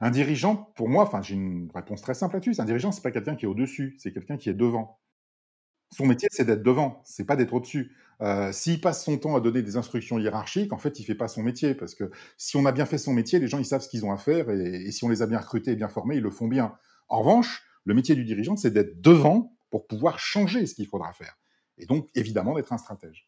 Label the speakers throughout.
Speaker 1: Un dirigeant, pour moi, j'ai une réponse très simple là-dessus. Un dirigeant, c'est pas quelqu'un qui est au-dessus, c'est quelqu'un qui est devant. Son métier, c'est d'être devant, c'est pas d'être au-dessus. Heu, s'il passe son temps à donner des instructions hiérarchiques, en fait, il fait pas son métier parce que si on a bien fait son métier, les gens, ils savent ce qu'ils ont à faire et et si on les a bien recrutés et bien formés, ils le font bien. En revanche, le métier du dirigeant, c'est d'être devant pour pouvoir changer ce qu'il faudra faire et donc évidemment d'être un stratège.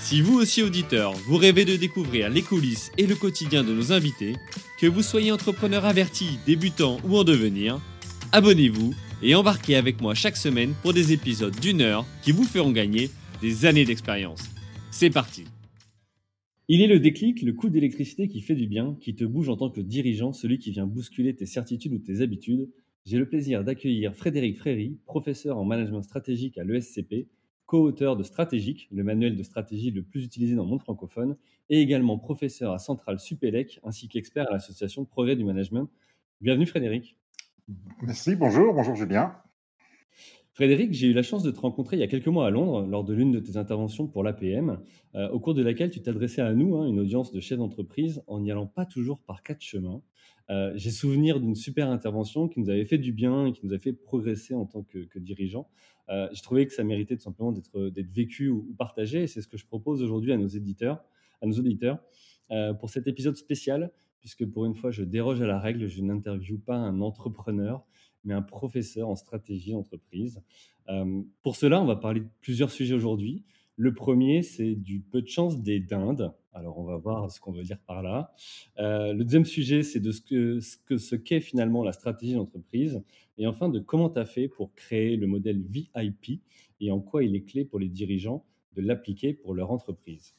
Speaker 2: Si vous aussi auditeur, vous rêvez de découvrir les coulisses et le quotidien de nos invités, que vous soyez entrepreneur averti, débutant ou en devenir, abonnez-vous et embarquez avec moi chaque semaine pour des épisodes d'une heure qui vous feront gagner des années d'expérience. C'est parti Il est le déclic, le coup d'électricité qui fait du bien, qui te bouge en tant que dirigeant, celui qui vient bousculer tes certitudes ou tes habitudes. J'ai le plaisir d'accueillir Frédéric Fréry, professeur en management stratégique à l'ESCP, co-auteur de Stratégique, le manuel de stratégie le plus utilisé dans le monde francophone, et également professeur à Centrale Supélec, ainsi qu'expert à l'association Progrès du Management. Bienvenue Frédéric.
Speaker 1: Merci, bonjour, bonjour Julien.
Speaker 2: Frédéric, j'ai eu la chance de te rencontrer il y a quelques mois à Londres lors de l'une de tes interventions pour l'APM, euh, au cours de laquelle tu t'adressais à nous, hein, une audience de chefs d'entreprise, en n'y allant pas toujours par quatre chemins. Euh, j'ai souvenir d'une super intervention qui nous avait fait du bien et qui nous a fait progresser en tant que, que dirigeant. Euh, j'ai que ça méritait tout simplement d'être vécu ou, partagé, c'est ce que je propose aujourd'hui à nos éditeurs, à nos auditeurs, euh, pour cet épisode spécial puisque pour une fois, je déroge à la règle, je n'interviewe pas un entrepreneur, mais un professeur en stratégie d'entreprise. Euh, pour cela, on va parler de plusieurs sujets aujourd'hui. Le premier, c'est du peu de chance des dindes. Alors, on va voir ce qu'on veut dire par là. Euh, le deuxième sujet, c'est de ce que ce qu'est finalement la stratégie d'entreprise. Et enfin, de comment tu as fait pour créer le modèle VIP et en quoi il est clé pour les dirigeants de l'appliquer pour leur entreprise.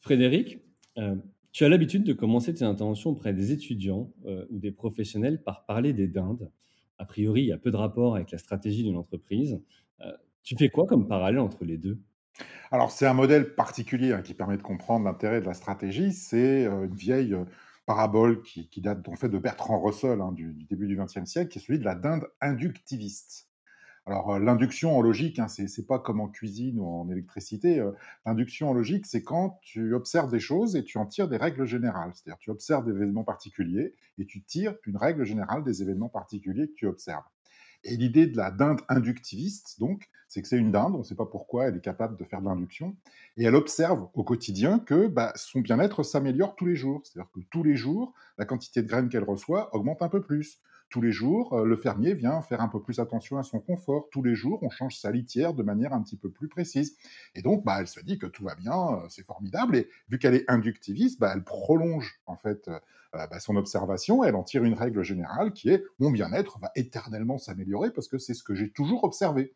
Speaker 2: Frédéric, euh, tu as l'habitude de commencer tes interventions auprès des étudiants euh, ou des professionnels par parler des dindes. A priori, il y a peu de rapport avec la stratégie d'une entreprise. Tu fais quoi comme parallèle entre les deux?
Speaker 1: Alors, c'est un modèle particulier hein, qui permet de comprendre l'intérêt de la stratégie. C'est euh, une vieille euh, parabole qui, date en fait de Bertrand Russell hein, du, début du XXe siècle, qui est celui de la dinde inductiviste. Alors, euh, l'induction en logique, hein, c'est pas comme en cuisine ou en électricité. L'induction en logique, c'est quand tu observes des choses et tu en tires des règles générales. C'est-à-dire, tu observes des événements particuliers et tu tires une règle générale des événements particuliers que tu observes. Et l'idée de la dinde inductiviste, donc, c'est que c'est une dinde, on ne sait pas pourquoi elle est capable de faire de l'induction, et elle observe au quotidien que bah, son bien-être s'améliore tous les jours. C'est-à-dire que tous les jours, la quantité de graines qu'elle reçoit augmente un peu plus. Tous les jours, euh, le fermier vient faire un peu plus attention à son confort. Tous les jours, on change sa litière de manière un petit peu plus précise. Et donc, bah, elle se dit que tout va bien, euh, c'est formidable. Et vu qu'elle est inductiviste, bah, elle prolonge en fait euh, bah, son observation. Elle en tire une règle générale qui est mon bien-être va éternellement s'améliorer parce que c'est ce que j'ai toujours observé.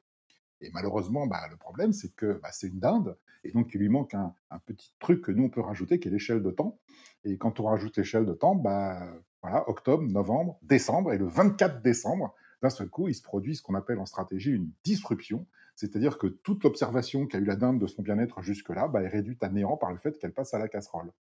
Speaker 1: Et malheureusement, bah, le problème, c'est que bah, c'est une dinde, et donc il lui manque un, un, petit truc que nous, on peut rajouter, qui est l'échelle de temps. Et quand on rajoute l'échelle de temps, bah, voilà, octobre, novembre, décembre, et le 24 décembre, d'un seul coup, il se produit ce qu'on appelle en stratégie une disruption, c'est-à-dire que toute l'observation qu'a eu la dinde de son bien-être jusque-là bah, est réduite à néant par le fait qu'elle passe à la casserole.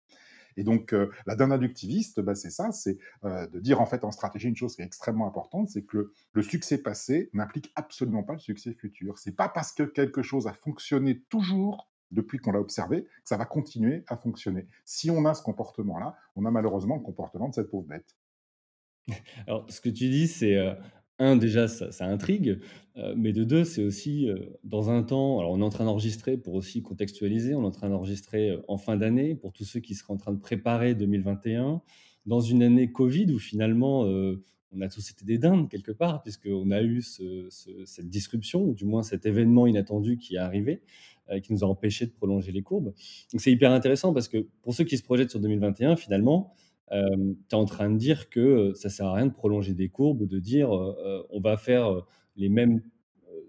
Speaker 1: Et donc, euh, la dinde inductiviste, bah, c'est ça, c'est euh, de dire en fait en stratégie une chose qui est extrêmement importante, c'est que le, le succès passé n'implique absolument pas le succès futur. C'est pas parce que quelque chose a fonctionné toujours depuis qu'on l'a observé, ça va continuer à fonctionner. Si on a ce comportement-là, on a malheureusement le comportement de cette pauvre bête.
Speaker 2: Alors, ce que tu dis, c'est euh, un, déjà, ça, intrigue, euh, mais de deux, c'est aussi euh, dans un temps. Alors, on est en train d'enregistrer pour aussi contextualiser, on est en train d'enregistrer en fin d'année pour tous ceux qui seraient en train de préparer 2021, dans une année Covid où finalement on a tous été des dindes quelque part, puisqu'on a eu ce, ce, cette disruption, ou du moins cet événement inattendu qui est arrivé, qui nous a empêché de prolonger les courbes. Donc c'est hyper intéressant parce que pour ceux qui se projettent sur 2021, finalement, euh, tu es en train de dire que ça sert à rien de prolonger des courbes, de dire euh, on va faire les mêmes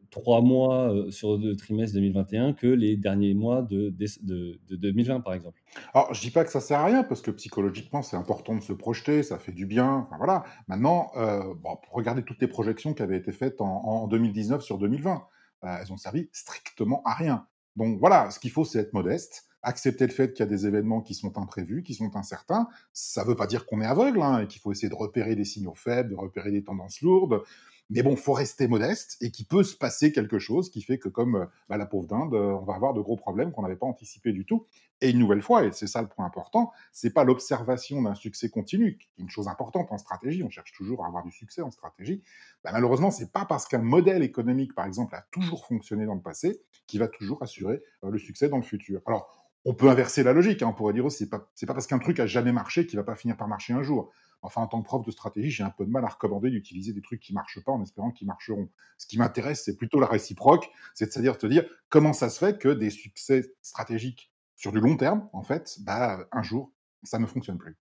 Speaker 2: trois mois sur le trimestre 2021 que les derniers mois de, de, de 2020, par exemple.
Speaker 1: Alors, je dis pas que ça sert à rien, parce que psychologiquement, c'est important de se projeter, ça fait du bien. Voilà. Maintenant, euh, regardez toutes les projections qui avaient été faites en, en 2019 sur 2020. Euh, elles ont servi strictement à rien. Donc voilà, ce qu'il faut, c'est être modeste, accepter le fait qu'il y a des événements qui sont imprévus, qui sont incertains. Ça ne veut pas dire qu'on est aveugle hein, et qu'il faut essayer de repérer des signaux faibles, de repérer des tendances lourdes. Mais bon, faut rester modeste et qu'il peut se passer quelque chose qui fait que, comme euh, bah, la pauvre dinde, euh, on va avoir de gros problèmes qu'on n'avait pas anticipés du tout. Et une nouvelle fois, et c'est ça le point important, c'est pas l'observation d'un succès continu, qui est une chose importante en stratégie. On cherche toujours à avoir du succès en stratégie. Bah, malheureusement, c'est pas parce qu'un modèle économique, par exemple, a toujours fonctionné dans le passé, qui va toujours assurer euh, le succès dans le futur. Alors, on peut inverser la logique. Hein, on pourrait dire aussi, c'est pas, pas parce qu'un truc a jamais marché qu'il va pas finir par marcher un jour. Enfin, en tant que prof de stratégie, j'ai un peu de mal à recommander d'utiliser des trucs qui marchent pas en espérant qu'ils marcheront. Ce qui m'intéresse, c'est plutôt la réciproque, c'est-à-dire te dire comment ça se fait que des succès stratégiques sur du long terme, en fait, bah, un jour, ça ne fonctionne plus.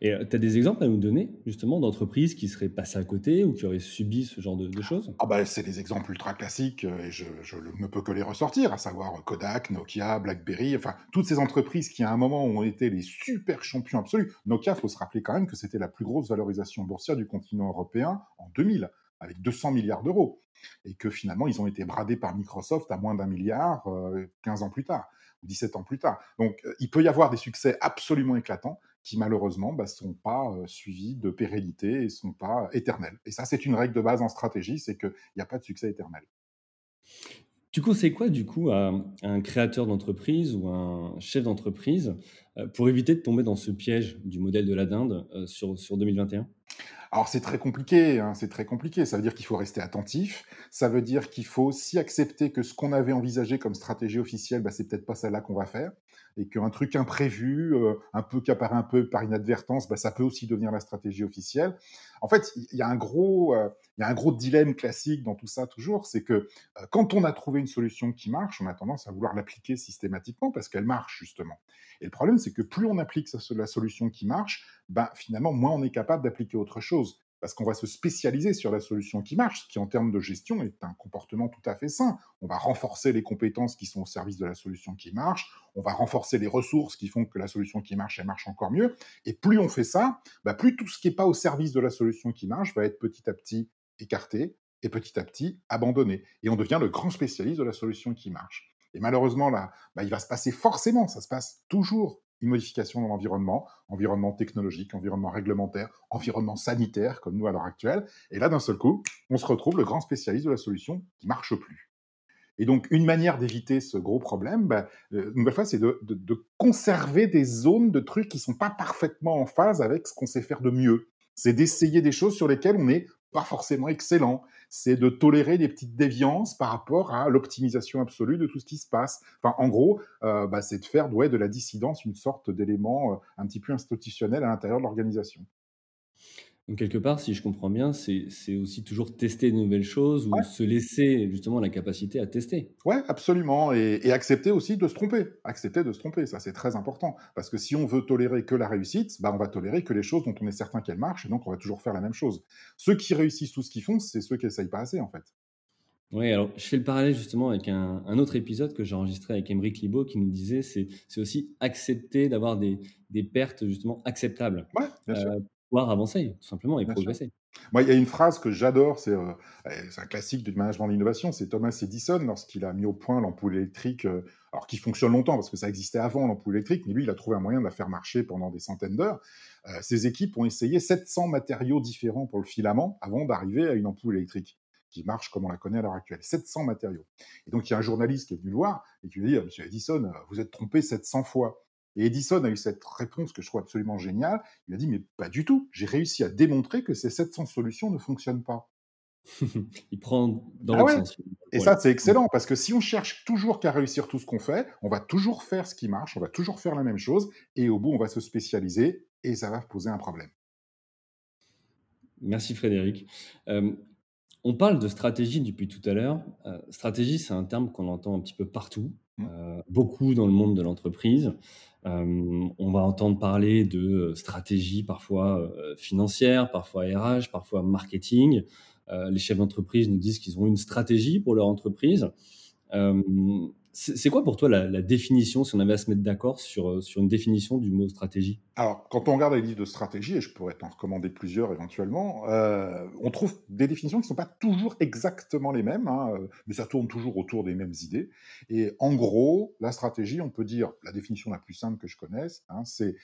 Speaker 2: Et tu as des exemples à nous donner, justement, d'entreprises qui seraient passées à côté ou qui auraient subi ce genre de, choses?
Speaker 1: Ah bah, C'est des exemples ultra classiques et je, ne peux que les ressortir, à savoir Kodak, Nokia, BlackBerry, enfin, toutes ces entreprises qui, à un moment, ont été les super champions absolus. Nokia, il faut se rappeler quand même que c'était la plus grosse valorisation boursière du continent européen en 2000, avec 200 milliards d'euros. Et que finalement, ils ont été bradés par Microsoft à moins d'un milliard 15 ans plus tard, ou 17 ans plus tard. Donc, il peut y avoir des succès absolument éclatants qui malheureusement ne bah, sont pas suivis de pérennité et ne sont pas éternels. Et ça, c'est une règle de base en stratégie, c'est qu'il n'y a pas de succès éternel.
Speaker 2: Tu conseilles quoi du coup à, un créateur d'entreprise ou un chef d'entreprise pour éviter de tomber dans ce piège du modèle de la dinde sur, sur 2021
Speaker 1: alors c'est très compliqué, hein, c'est très compliqué. Ça veut dire qu'il faut rester attentif. Ça veut dire qu'il faut aussi accepter que ce qu'on avait envisagé comme stratégie officielle, bah, c'est peut-être pas celle-là qu'on va faire, et qu'un truc imprévu, euh, un peu qui apparaît un peu par inadvertance, bah, ça peut aussi devenir la stratégie officielle. En fait, il y a un gros, euh, y a un gros dilemme classique dans tout ça toujours, c'est que euh, quand on a trouvé une solution qui marche, on a tendance à vouloir l'appliquer systématiquement parce qu'elle marche justement. Et le problème, c'est que plus on applique la solution qui marche, ben, finalement, moins on est capable d'appliquer autre chose. Parce qu'on va se spécialiser sur la solution qui marche, ce qui en termes de gestion est un comportement tout à fait sain. On va renforcer les compétences qui sont au service de la solution qui marche, on va renforcer les ressources qui font que la solution qui marche, elle marche encore mieux. Et plus on fait ça, ben, plus tout ce qui n'est pas au service de la solution qui marche va être petit à petit écarté et petit à petit abandonné. Et on devient le grand spécialiste de la solution qui marche. Et malheureusement, là, bah, il va se passer forcément, ça se passe toujours, une modification dans l'environnement, environnement technologique, environnement réglementaire, environnement sanitaire, comme nous à l'heure actuelle. Et là, d'un seul coup, on se retrouve le grand spécialiste de la solution qui marche plus. Et donc, une manière d'éviter ce gros problème, bah, euh, une nouvelle fois, c'est de, de, conserver des zones de trucs qui sont pas parfaitement en phase avec ce qu'on sait faire de mieux. C'est d'essayer des choses sur lesquelles on est pas forcément excellent. C'est de tolérer des petites déviances par rapport à l'optimisation absolue de tout ce qui se passe. Enfin, en gros, euh, bah, c'est de faire de la dissidence une sorte d'élément euh, un petit peu institutionnel à l'intérieur de l'organisation.
Speaker 2: Donc quelque part, si je comprends bien, c'est aussi toujours tester de nouvelles choses ou se laisser justement la capacité à tester.
Speaker 1: Ouais, absolument. Et, accepter aussi de se tromper. Accepter de se tromper, ça c'est très important. Parce que si on veut tolérer que la réussite, bah, on va tolérer que les choses dont on est certain qu'elles marchent, et donc on va toujours faire la même chose. Ceux qui réussissent tout ce qu'ils font, c'est ceux qui n'essayent pas assez en fait.
Speaker 2: Oui, alors je fais le parallèle justement avec un, autre épisode que j'ai enregistré avec Émeric Libaud qui nous disait c'est aussi accepter d'avoir des, pertes justement acceptables.
Speaker 1: Ouais, bien sûr. Euh,
Speaker 2: pouvoir avancer, tout simplement, et progresser.
Speaker 1: Moi, il y a une phrase que j'adore, c'est euh, un classique du management de l'innovation, c'est Thomas Edison, lorsqu'il a mis au point l'ampoule électrique, euh, alors qui fonctionne longtemps, parce que ça existait avant l'ampoule électrique, mais lui, il a trouvé un moyen de la faire marcher pendant des centaines d'heures. Euh, ses équipes ont essayé 700 matériaux différents pour le filament avant d'arriver à une ampoule électrique qui marche comme on la connaît à l'heure actuelle. 700 matériaux. Et donc, il y a un journaliste qui est venu le voir et qui lui a dit, Monsieur Edison, vous êtes trompé 700 fois. Et Edison a eu cette réponse que je trouve absolument géniale. Il a dit, mais pas du tout. J'ai réussi à démontrer que ces 700 solutions ne fonctionnent pas.
Speaker 2: il prend dans ah le sens.
Speaker 1: Et ça, c'est excellent, parce que si on cherche toujours qu'à réussir tout ce qu'on fait, on va toujours faire ce qui marche, on va toujours faire la même chose, et au bout, on va se spécialiser, et ça va poser un problème.
Speaker 2: Merci Frédéric. Euh, on parle de stratégie depuis tout à l'heure. Euh, stratégie, c'est un terme qu'on entend un petit peu partout, mmh. euh, beaucoup dans le monde de l'entreprise. On va entendre parler de stratégie parfois financière, parfois RH, parfois marketing. les chefs d'entreprise nous disent qu'ils ont une stratégie pour leur entreprise. C'est quoi pour toi la, définition, si on avait à se mettre d'accord sur, euh, sur une définition du mot stratégie?
Speaker 1: Alors, quand on regarde les livres de stratégie, et je pourrais t'en recommander plusieurs éventuellement, euh, on trouve des définitions qui ne sont pas toujours exactement les mêmes, hein, euh, mais ça tourne toujours autour des mêmes idées. Et en gros, la stratégie, on peut dire, la définition la plus simple que je connaisse, hein, c'est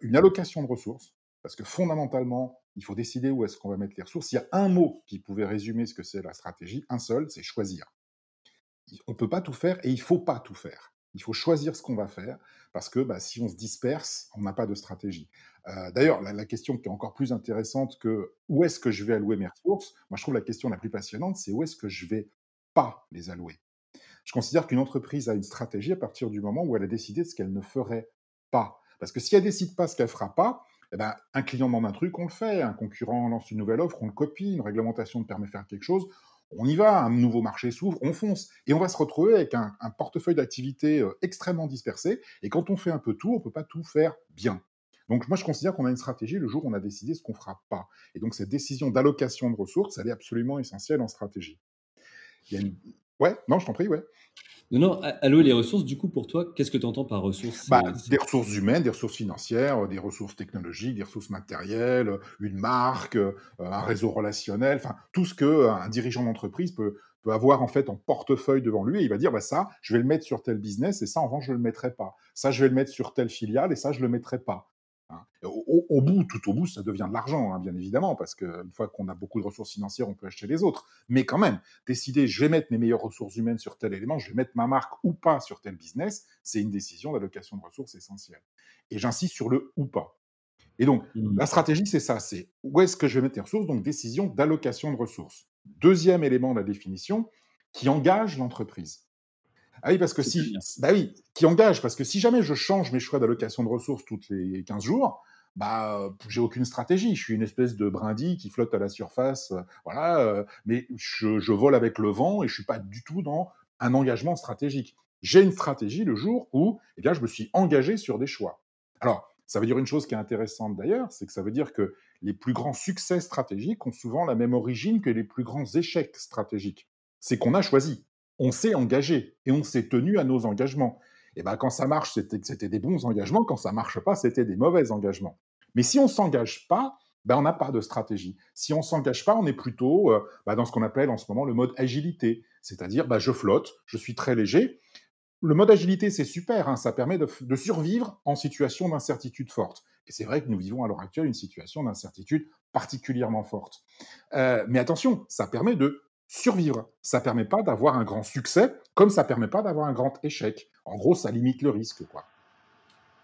Speaker 1: une allocation de ressources, parce que fondamentalement, il faut décider où est-ce qu'on va mettre les ressources. Il y a un mot qui pouvait résumer ce que c'est la stratégie, un seul, c'est choisir on ne peut pas tout faire et il faut pas tout faire. Il faut choisir ce qu'on va faire parce que bah, si on se disperse, on n'a pas de stratégie. Euh, d'ailleurs, la, question qui est encore plus intéressante que où est-ce que je vais allouer mes ressources, moi je trouve la question la plus passionnante, c'est où est-ce que je vais pas les allouer? Je considère qu'une entreprise a une stratégie à partir du moment où elle a décidé de ce qu'elle ne ferait pas. Parce que si elle décide pas ce qu'elle fera pas, eh ben, un client demande un truc, on le fait. Un concurrent lance une nouvelle offre, on le copie. Une réglementation permet de faire quelque chose, on y va, un nouveau marché s'ouvre, on fonce. Et on va se retrouver avec un, portefeuille d'activités euh, extrêmement dispersé. Et quand on fait un peu tout, on ne peut pas tout faire bien. Donc moi, je considère qu'on a une stratégie le jour où on a décidé ce qu'on ne fera pas. Et donc cette décision d'allocation de ressources, elle est absolument essentielle en stratégie. Il y a une... Ouais, non, je t'en prie, ouais.
Speaker 2: Non, non, allouer les ressources, du coup, pour toi, qu'est-ce que tu entends par ressources
Speaker 1: bah, Des ressources humaines, des ressources financières, des ressources technologiques, des ressources matérielles, une marque, euh, un réseau relationnel, enfin, tout ce qu'un dirigeant d'entreprise peut, peut avoir en fait en portefeuille devant lui et il va dire bah, ça, je vais le mettre sur tel business et ça, en revanche, je ne le mettrai pas. Ça, je vais le mettre sur telle filiale et ça, je ne le mettrai pas. Au, bout, tout au bout, ça devient de l'argent, hein, bien évidemment, parce qu'une fois qu'on a beaucoup de ressources financières, on peut acheter les autres. Mais quand même, décider, je vais mettre mes meilleures ressources humaines sur tel élément, je vais mettre ma marque ou pas sur tel business, c'est une décision d'allocation de ressources essentielle. Et j'insiste sur le ou pas. Et donc, mmh. la stratégie, c'est ça, c'est où est-ce que je vais mettre les ressources, donc décision d'allocation de ressources. Deuxième élément de la définition, qui engage l'entreprise. Ah oui, parce que si, bah oui, qui engage, parce que si jamais je change mes choix d'allocation de ressources toutes les 15 jours, bah, j'ai aucune stratégie. Je suis une espèce de brindille qui flotte à la surface, voilà. Mais je, vole avec le vent et je suis pas du tout dans un engagement stratégique. J'ai une stratégie le jour où, eh bien, je me suis engagé sur des choix. Alors, ça veut dire une chose qui est intéressante d'ailleurs, c'est que ça veut dire que les plus grands succès stratégiques ont souvent la même origine que les plus grands échecs stratégiques. C'est qu'on a choisi on s'est engagé et on s'est tenu à nos engagements. Et ben quand ça marche, c'était des bons engagements. Quand ça marche pas, c'était des mauvais engagements. Mais si on s'engage pas, ben on n'a pas de stratégie. Si on s'engage pas, on est plutôt euh, ben, dans ce qu'on appelle en ce moment le mode agilité, c'est-à-dire ben, je flotte, je suis très léger. Le mode agilité, c'est super, hein, ça permet de, survivre en situation d'incertitude forte. Et c'est vrai que nous vivons à l'heure actuelle une situation d'incertitude particulièrement forte. Euh, mais attention, ça permet de survivre. Ça permet pas d'avoir un grand succès, comme ça permet pas d'avoir un grand échec. En gros, ça limite le risque, quoi.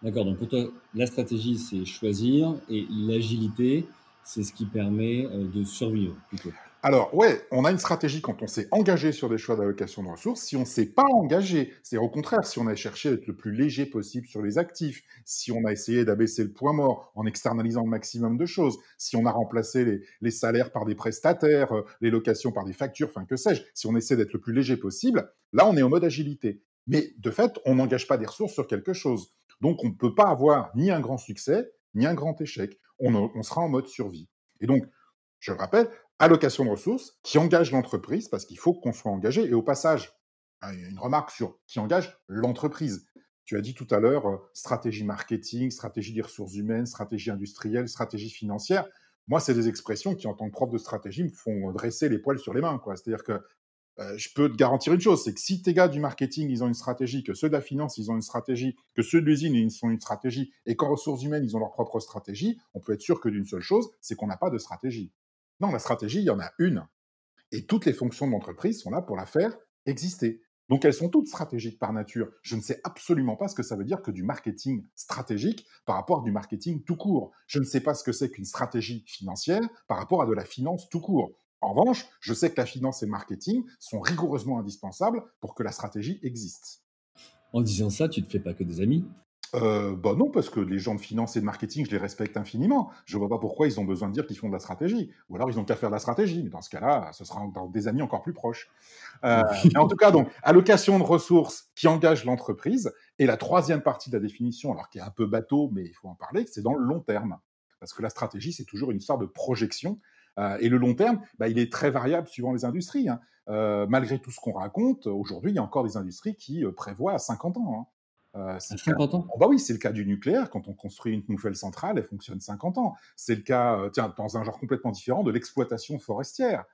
Speaker 2: D'accord. Donc pour toi, la stratégie, c'est choisir, et l'agilité, c'est ce qui permet euh, de survivre plutôt.
Speaker 1: Alors, ouais, on a une stratégie quand on s'est engagé sur des choix d'allocation de ressources. Si on ne s'est pas engagé, c'est au contraire, si on a cherché à être le plus léger possible sur les actifs, si on a essayé d'abaisser le point mort en externalisant le maximum de choses, si on a remplacé les, salaires par des prestataires, euh, les locations par des factures, enfin que sais-je, si on essaie d'être le plus léger possible, là, on est en mode agilité. Mais de fait, on n'engage pas des ressources sur quelque chose. Donc, on ne peut pas avoir ni un grand succès, ni un grand échec. On, sera en mode survie. Et donc, je le rappelle, allocation de ressources qui engage l'entreprise, parce qu'il faut qu'on soit engagé. Et au passage, une remarque sur qui engage l'entreprise. Tu as dit tout à l'heure euh, stratégie marketing, stratégie des ressources humaines, stratégie industrielle, stratégie financière. Moi, c'est des expressions qui, en tant que prof de stratégie, me font dresser les poils sur les mains. C'est-à-dire que euh, je peux te garantir une chose, c'est que si tes gars du marketing, ils ont une stratégie, que ceux de la finance, ils ont une stratégie, que ceux de l'usine, ils ont une stratégie, et qu'en ressources humaines, ils ont leur propre stratégie, on peut être sûr que d'une seule chose, c'est qu'on n'a pas de stratégie. Non, la stratégie, il y en a une. Et toutes les fonctions de l'entreprise sont là pour la faire exister. Donc elles sont toutes stratégiques par nature. Je ne sais absolument pas ce que ça veut dire que du marketing stratégique par rapport à du marketing tout court. Je ne sais pas ce que c'est qu'une stratégie financière par rapport à de la finance tout court. En revanche, je sais que la finance et le marketing sont rigoureusement indispensables pour que la stratégie existe.
Speaker 2: En disant ça, tu ne te fais pas que des amis?
Speaker 1: Euh, bah non, parce que les gens de finance et de marketing, je les respecte infiniment. Je vois pas pourquoi ils ont besoin de dire qu'ils font de la stratégie. Ou alors ils ont qu'à faire de la stratégie. Mais dans ce cas-là, ce sera des amis encore plus proches. Euh, en tout cas, donc, allocation de ressources qui engage l'entreprise. Et la troisième partie de la définition, alors qui est un peu bateau, mais il faut en parler, c'est dans le long terme. Parce que la stratégie, c'est toujours une sorte de projection. Euh, et le long terme, bah, il est très variable suivant les industries. Hein. Euh, malgré tout ce qu'on raconte, aujourd'hui, il y a encore des industries qui euh, prévoient à 50 ans. Hein.
Speaker 2: Euh, 50 ans
Speaker 1: oh, bah oui, c'est le cas du nucléaire. Quand on construit une nouvelle centrale, elle fonctionne 50 ans. C'est le cas, tiens, dans un genre complètement différent, de l'exploitation forestière.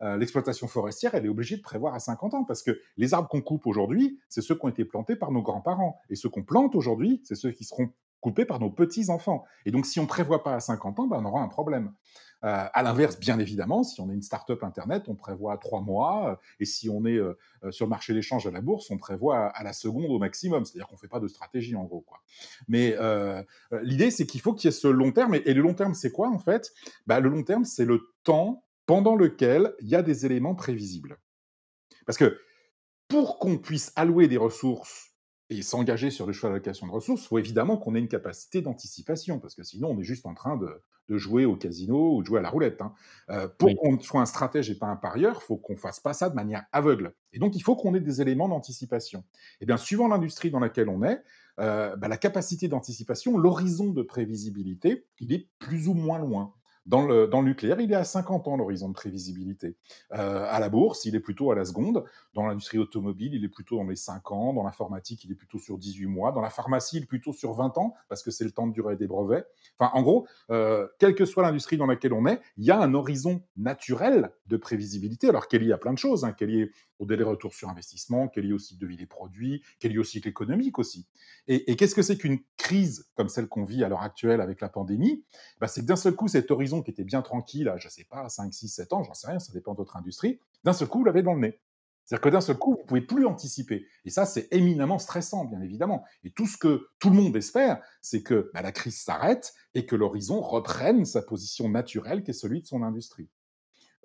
Speaker 1: l'exploitation forestière, elle est obligée de prévoir à 50 ans parce que les arbres qu'on coupe aujourd'hui, c'est ceux qui ont été plantés par nos grands-parents. Et ceux qu'on plante aujourd'hui, c'est ceux qui seront coupés par nos petits-enfants. Et donc, si on ne prévoit pas à 50 ans, ben, on aura un problème. Euh, à l'inverse, bien évidemment, si on est une start-up Internet, on prévoit trois mois, euh, et si on est euh, sur le marché d'échange à la bourse, on prévoit à, la seconde au maximum, c'est-à-dire qu'on ne fait pas de stratégie en gros. Mais l'idée, c'est qu'il faut qu'il y ait ce long terme, et, le long terme, c'est quoi en fait? Bah, Le long terme, c'est le temps pendant lequel il y a des éléments prévisibles. Parce que pour qu'on puisse allouer des ressources et s'engager sur le choix d'allocation de ressources, il faut évidemment qu'on ait une capacité d'anticipation, parce que sinon on est juste en train de, jouer au casino ou de jouer à la roulette. Hein. Euh, pour qu'on soit un stratège et pas un parieur, il faut qu'on fasse pas ça de manière aveugle. Et donc il faut qu'on ait des éléments d'anticipation. Et bien, suivant l'industrie dans laquelle on est, euh, bah, la capacité d'anticipation, l'horizon de prévisibilité, il est plus ou moins loin. Dans le, nucléaire, il est à 50 ans l'horizon de prévisibilité. Euh, à la bourse, il est plutôt à la seconde. Dans l'industrie automobile, il est plutôt dans les 5 ans. Dans l'informatique, il est plutôt sur 18 mois. Dans la pharmacie, il est plutôt sur 20 ans, parce que c'est le temps de durée des brevets. Enfin, en gros, euh, quelle que soit l'industrie dans laquelle on est, il y a un horizon naturel de prévisibilité, alors qu'il y a plein de choses, hein, qu'il y au délai retour sur investissement, qu'il y au cycle de vie des produits, qu'il y au cycle économique aussi. Et, qu'est-ce que c'est qu'une crise comme celle qu'on vit à l'heure actuelle avec la pandémie? Bah, C'est que d'un seul coup, cet horizon qui était bien tranquille, à, je sais pas, 5, 6, 7 ans, j'en sais rien, ça dépend de votre industrie, d'un seul coup, vous l'avez dans le nez. C'est-à-dire que d'un seul coup, vous ne pouvez plus anticiper. Et ça, c'est éminemment stressant, bien évidemment. Et tout ce que tout le monde espère, c'est que bah, la crise s'arrête et que l'horizon reprenne sa position naturelle, qui est celui de son industrie.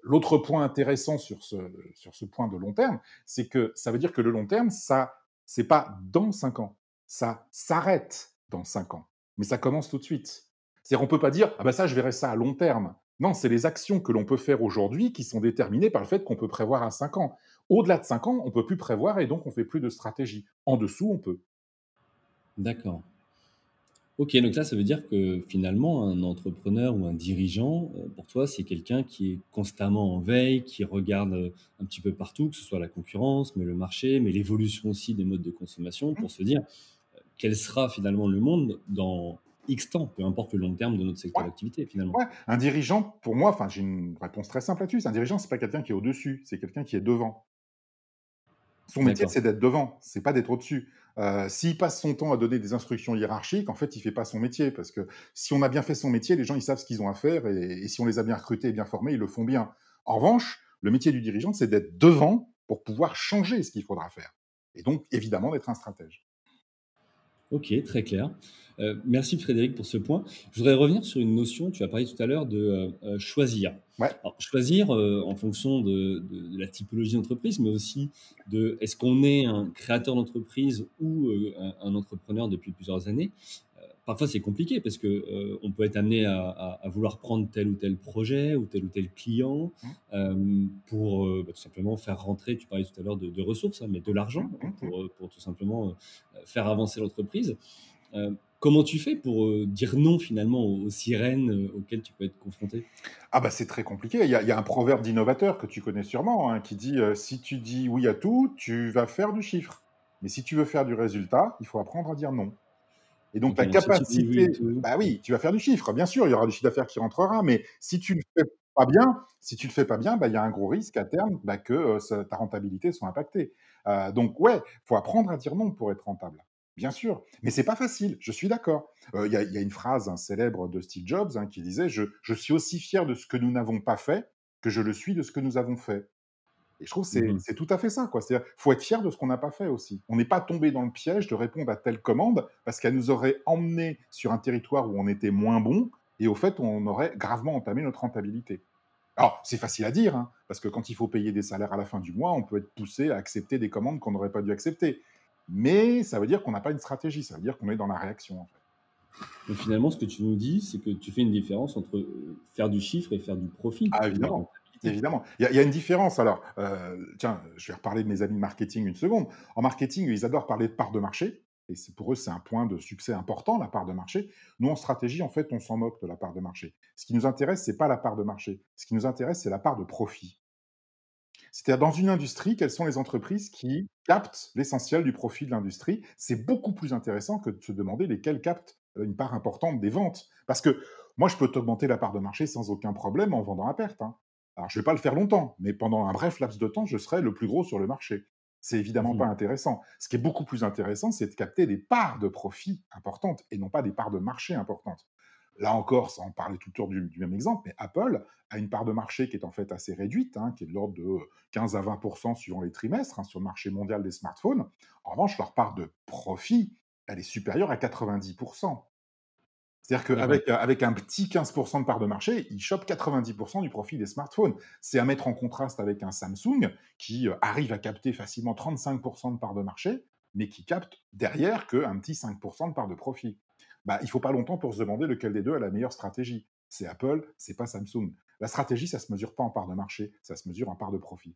Speaker 1: L'autre point intéressant sur ce, sur ce point de long terme, c'est que ça veut dire que le long terme, ça, c'est pas dans 5 ans, ça s'arrête dans 5 ans, mais ça commence tout de suite. C'est-à-dire, on peut pas dire, ah ben ça, je verrai ça à long terme. Non, c'est les actions que l'on peut faire aujourd'hui qui sont déterminées par le fait qu'on peut prévoir à 5 ans. Au-delà de 5 ans, on peut plus prévoir et donc on fait plus de stratégie. En dessous, on peut.
Speaker 2: D'accord. Ok, donc là, ça veut dire que finalement, un entrepreneur ou un dirigeant, euh, pour toi, c'est quelqu'un qui est constamment en veille, qui regarde euh, un petit peu partout, que ce soit la concurrence, mais le marché, mais l'évolution aussi des modes de consommation, pour se dire euh, quel sera finalement le monde dans X temps, peu importe le long terme de notre secteur d'activité finalement.
Speaker 1: Ouais. Un dirigeant, pour moi, enfin j'ai une réponse très simple là-dessus. Un dirigeant, c'est pas quelqu'un qui est au-dessus, c'est quelqu'un qui est devant. Son métier, c'est d'être devant, c'est pas d'être au-dessus. Euh, s'il passe son temps à donner des instructions hiérarchiques, en fait, il fait pas son métier. Parce que si on a bien fait son métier, les gens, ils savent ce qu'ils ont à faire. Et, si on les a bien recrutés et bien formés, ils le font bien. En revanche, le métier du dirigeant, c'est d'être devant pour pouvoir changer ce qu'il faudra faire. Et donc, évidemment, d'être un stratège.
Speaker 2: Ok, très clair. Euh, merci Frédéric pour ce point. Je voudrais revenir sur une notion, tu as parlé tout à l'heure de euh, euh, choisir. choisir en fonction de, la typologie d'entreprise, mais aussi de est-ce qu'on est un créateur d'entreprise ou un, entrepreneur depuis plusieurs années? Parfois c'est compliqué parce que on peut être amené à, vouloir prendre tel ou tel projet ou tel ou tel client mmh. pour bah, tout simplement faire rentrer, tu parlais tout à l'heure de, ressources, hein, mais de l'argent mmh, mmh, pour, pour, tout simplement faire avancer l'entreprise. Comment tu fais pour euh, dire non finalement aux, sirènes euh, auxquelles tu peux être confronté?
Speaker 1: Ah bah c'est très compliqué. Il y, a, un proverbe d'innovateur que tu connais sûrement hein, qui dit euh, si tu dis oui à tout, tu vas faire du chiffre. Mais si tu veux faire du résultat, il faut apprendre à dire non. Et donc ta capacité, bah oui, tu vas faire du chiffre. Bien sûr, il y aura du chiffre d'affaires qui rentrera, mais si tu le fais pas bien, si tu le fais pas bien, bah, il y a un gros risque à terme bah, que ta rentabilité soit impactée. donc ouais, faut apprendre à dire non pour être rentable. Bien sûr, mais c'est pas facile, je suis d'accord. Euh, il y, a une phrase célèbre de Steve Jobs hein, qui disait je, suis aussi fier de ce que nous n'avons pas fait que je le suis de ce que nous avons fait. Et je trouve que mmh c'est tout à fait ça. C'est-à-dire faut être fier de ce qu'on n'a pas fait aussi. On n'est pas tombé dans le piège de répondre à telle commande parce qu'elle nous aurait emmené sur un territoire où on était moins bon et au fait, on aurait gravement entamé notre rentabilité. Alors, c'est facile à dire, hein, parce que quand il faut payer des salaires à la fin du mois, on peut être poussé à accepter des commandes qu'on n'aurait pas dû accepter. Mais ça veut dire qu'on n'a pas une stratégie, ça veut dire qu'on est dans la réaction. En fait.
Speaker 2: Donc finalement, ce que tu nous dis, c'est que tu fais une différence entre euh, faire du chiffre et faire du profit.
Speaker 1: Ah, évidemment. Évidemment. Il y, a une différence. Alors, euh, tiens, je vais reparler de mes amis marketing une seconde. En marketing, ils adorent parler de part de marché. Et pour eux, c'est un point de succès important, la part de marché. Nous, en stratégie, en fait, on s'en moque de la part de marché. Ce qui nous intéresse, c'est pas la part de marché. Ce qui nous intéresse, c'est la part de profit. C'est-à-dire, dans une industrie, quelles sont les entreprises qui captent l'essentiel du profit de l'industrie? C'est beaucoup plus intéressant que de se demander lesquelles captent euh, une part importante des ventes. Parce que moi, je peux t'augmenter la part de marché sans aucun problème en vendant à perte. Hein. Alors, je ne vais pas le faire longtemps, mais pendant un bref laps de temps, je serai le plus gros sur le marché. C'est évidemment pas mmh. intéressant. Ce qui est beaucoup plus intéressant, c'est de capter des parts de profit importantes et non pas des parts de marché importantes. Là encore, sans parler tout autour du, du, même exemple, mais Apple a une part de marché qui est en fait assez réduite, hein, qui est de l'ordre de 15 à 20% suivant les trimestres hein, sur le marché mondial des smartphones. En revanche, leur part de profit, elle est supérieure à 90 c'est-à-dire qu'avec avec un petit 15% de part de marché, ils chopent 90% du profit des smartphones. C'est à mettre en contraste avec un Samsung qui euh, arrive à capter facilement 35% de part de marché, mais qui capte derrière qu'un petit 5% de part de profit bah, il faut pas longtemps pour se demander lequel des deux a la meilleure stratégie. C'est Apple, c'est pas Samsung. La stratégie, ça se mesure pas en part de marché, ça se mesure en part de profit.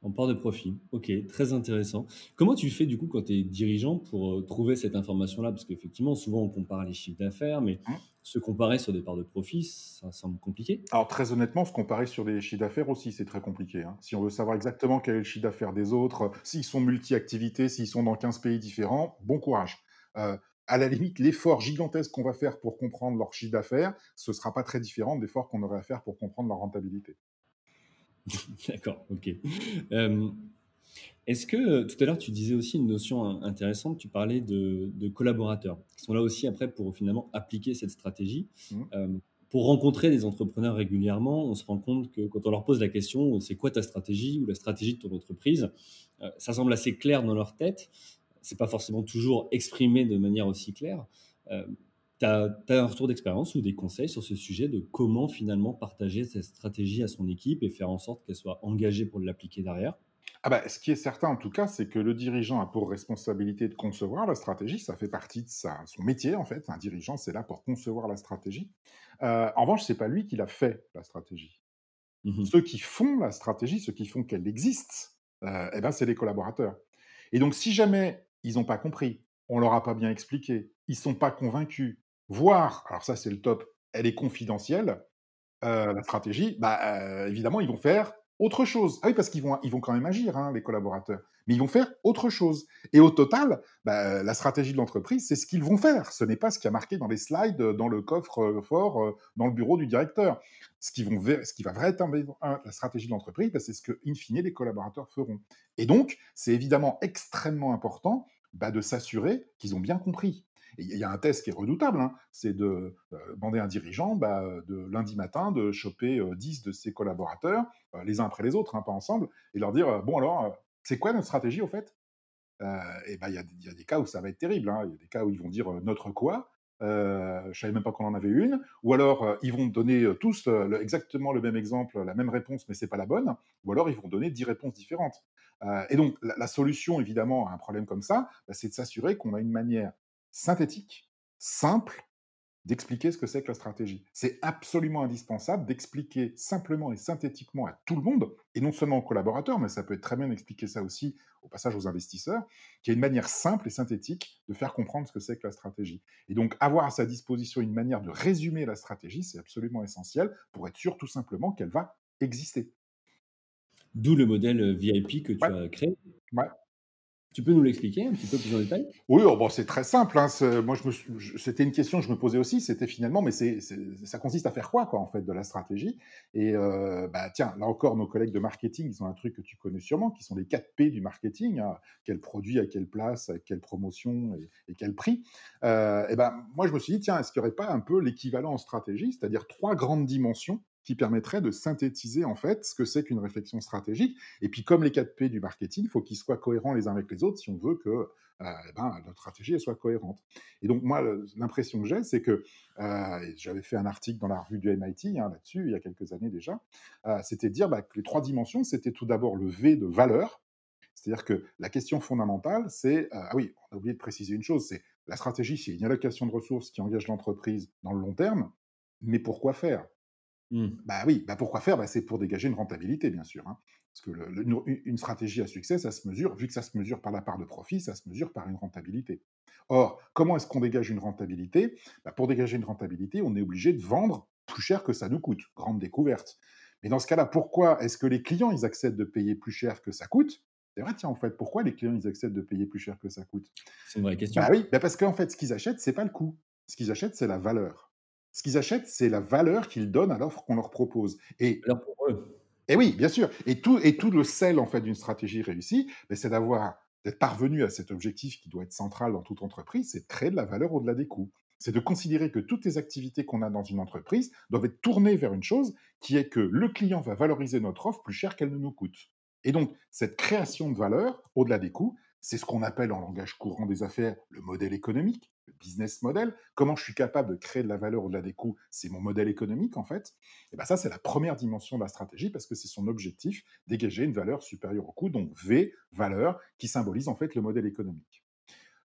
Speaker 2: En part de profit, ok, très intéressant. Comment tu fais du coup quand tu es dirigeant pour euh, trouver cette information-là? Parce qu'effectivement, souvent on compare les chiffres d'affaires, mais mmh. se comparer sur des parts de profit, ça semble compliqué.
Speaker 1: Alors très honnêtement, se comparer sur des chiffres d'affaires aussi, c'est très compliqué. Hein. Si on veut savoir exactement quel est le chiffre d'affaires des autres, s'ils sont multi-activités, s'ils sont dans 15 pays différents, bon courage. Euh, à la limite, l'effort gigantesque qu'on va faire pour comprendre leur chiffre d'affaires, ce ne sera pas très différent de l'effort qu'on aurait à faire pour comprendre leur rentabilité.
Speaker 2: D'accord, ok. Euh, est-ce que tout à l'heure tu disais aussi une notion intéressante, tu parlais de, collaborateurs qui sont là aussi après pour finalement appliquer cette stratégie. Mmh. Euh, pour rencontrer des entrepreneurs régulièrement, on se rend compte que quand on leur pose la question c'est quoi ta stratégie ou la stratégie de ton entreprise, euh, ça semble assez clair dans leur tête, c'est pas forcément toujours exprimé de manière aussi claire. Euh, tu as, un retour d'expérience ou des conseils sur ce sujet de comment finalement partager cette stratégie à son équipe et faire en sorte qu'elle soit engagée pour l'appliquer derrière?
Speaker 1: Ah bah, ce qui est certain en tout cas, c'est que le dirigeant a pour responsabilité de concevoir la stratégie. Ça fait partie de sa, son métier en fait. Un dirigeant, c'est là pour concevoir la stratégie. Euh, en revanche, c'est pas lui qui l'a fait la stratégie. Mmh ceux qui font la stratégie, ceux qui font qu'elle existe, euh, eh ben, c'est les collaborateurs. Et donc, si jamais ils n'ont pas compris, on leur a pas bien expliqué, ils sont pas convaincus, voire, alors ça c'est le top, elle est confidentielle, euh, la stratégie, bah, euh, évidemment, ils vont faire autre chose. Ah oui, parce qu'ils vont, ils vont quand même agir, hein, les collaborateurs, mais ils vont faire autre chose. Et au total, bah, la stratégie de l'entreprise, c'est ce qu'ils vont faire. Ce n'est pas ce qui a marqué dans les slides, dans le coffre euh, fort, dans le bureau du directeur. Ce qui, va vraiment la stratégie de l'entreprise, bah, c'est ce que, in fine, les collaborateurs feront. Et donc, c'est évidemment extrêmement important bah, de s'assurer qu'ils ont bien compris. Il y a un test qui est redoutable, hein, c'est de euh, demander à un dirigeant bah, de lundi matin de choper 10 euh, de ses collaborateurs, euh, les uns après les autres, hein, pas ensemble, et leur dire bon alors, c'est quoi notre stratégie au fait? Et ben il y, a des cas où ça va être terrible. Hein. Il y a des cas où ils vont dire notre quoi? Euh, je savais même pas qu'on en avait une, ou alors ils vont donner tous exactement le même exemple, la même réponse, mais c'est pas la bonne, ou alors ils vont donner 10 réponses différentes. Euh, et donc, la, solution, évidemment, à un problème comme ça, bah, c'est de s'assurer qu'on a une manière synthétique, simple, d'expliquer ce que c'est que la stratégie. C'est absolument indispensable d'expliquer simplement et synthétiquement à tout le monde, et non seulement aux collaborateurs, mais ça peut être très bien d'expliquer ça aussi au passage aux investisseurs, qu'il y a une manière simple et synthétique de faire comprendre ce que c'est que la stratégie. Et donc avoir à sa disposition une manière de résumer la stratégie, c'est absolument essentiel pour être sûr tout simplement qu'elle va exister.
Speaker 2: D'où le modèle euh, VIP que tu as créé.
Speaker 1: Ouais.
Speaker 2: Tu peux nous l'expliquer un petit peu plus en détail?
Speaker 1: Oui, oh, bon, c'est très simple. Hein. C'était une question que je me posais aussi. C'était finalement, mais ça consiste à faire quoi, quoi, en fait, de la stratégie? Et euh, bah, tiens, là encore, nos collègues de marketing, ils ont un truc que tu connais sûrement, qui sont les 4 P du marketing. Hein. Quel produit, à quelle place, à quelle promotion et, quel prix? Euh, Et ben, moi, je me suis dit, tiens, est-ce qu'il n'y aurait pas un peu l'équivalent en stratégie, c'est-à-dire trois grandes dimensions qui permettrait de synthétiser en fait ce que c'est qu'une réflexion stratégique. Et puis comme les 4 P du marketing, il faut qu'ils soient cohérents les uns avec les autres si on veut que euh, ben, notre stratégie soit cohérente. Et donc moi, l'impression que j'ai, c'est que euh, j'avais fait un article dans la revue du MIT hein, là-dessus il y a quelques années déjà, euh, c'était dire bah, que les trois dimensions, c'était tout d'abord le V de valeur, c'est-à-dire que la question fondamentale, c'est, ah oui, on a oublié de préciser une chose, c'est la stratégie, c'est une allocation de ressources qui engage l'entreprise dans le long terme, mais pourquoi faire? Mmh. Bah oui, bah pourquoi faire? Bah C'est pour dégager une rentabilité, bien sûr. Hein. Parce que une stratégie à succès, ça se mesure, vu que ça se mesure par la part de profit, ça se mesure par une rentabilité. Or, comment est-ce qu'on dégage une rentabilité? Bah, Pour dégager une rentabilité, on est obligé de vendre plus cher que ça nous coûte. Grande découverte. Mais dans ce cas-là, pourquoi est-ce que les clients, ils acceptent de payer plus cher que ça coûte? C'est vrai, tiens, en fait, pourquoi les clients, ils acceptent de payer plus cher que ça coûte?
Speaker 2: C'est une vraie question.
Speaker 1: Bah oui, bah parce qu'en fait, ce qu'ils achètent, c'est pas le coût. Ce qu'ils achètent, c'est la valeur. Ce qu'ils achètent, c'est la valeur qu'ils donnent à l'offre qu'on leur propose.
Speaker 2: Et alors pour eux.
Speaker 1: Et oui, bien sûr. Et tout, et tout le sel en fait d'une stratégie réussie, ben, c'est d'avoir d'être parvenu à cet objectif qui doit être central dans toute entreprise, c'est de créer de la valeur au-delà des coûts. C'est de considérer que toutes les activités qu'on a dans une entreprise doivent être tournées vers une chose qui est que le client va valoriser notre offre plus cher qu'elle ne nous coûte. Et donc, cette création de valeur au-delà des coûts, c'est ce qu'on appelle en langage courant des affaires le modèle économique, business model. Comment je suis capable de créer de la valeur au-delà des coûts C'est mon modèle économique, en fait. Et bien ça, c'est la première dimension de la stratégie parce que c'est son objectif, dégager une valeur supérieure au coût, donc V, valeur, qui symbolise en fait le modèle économique.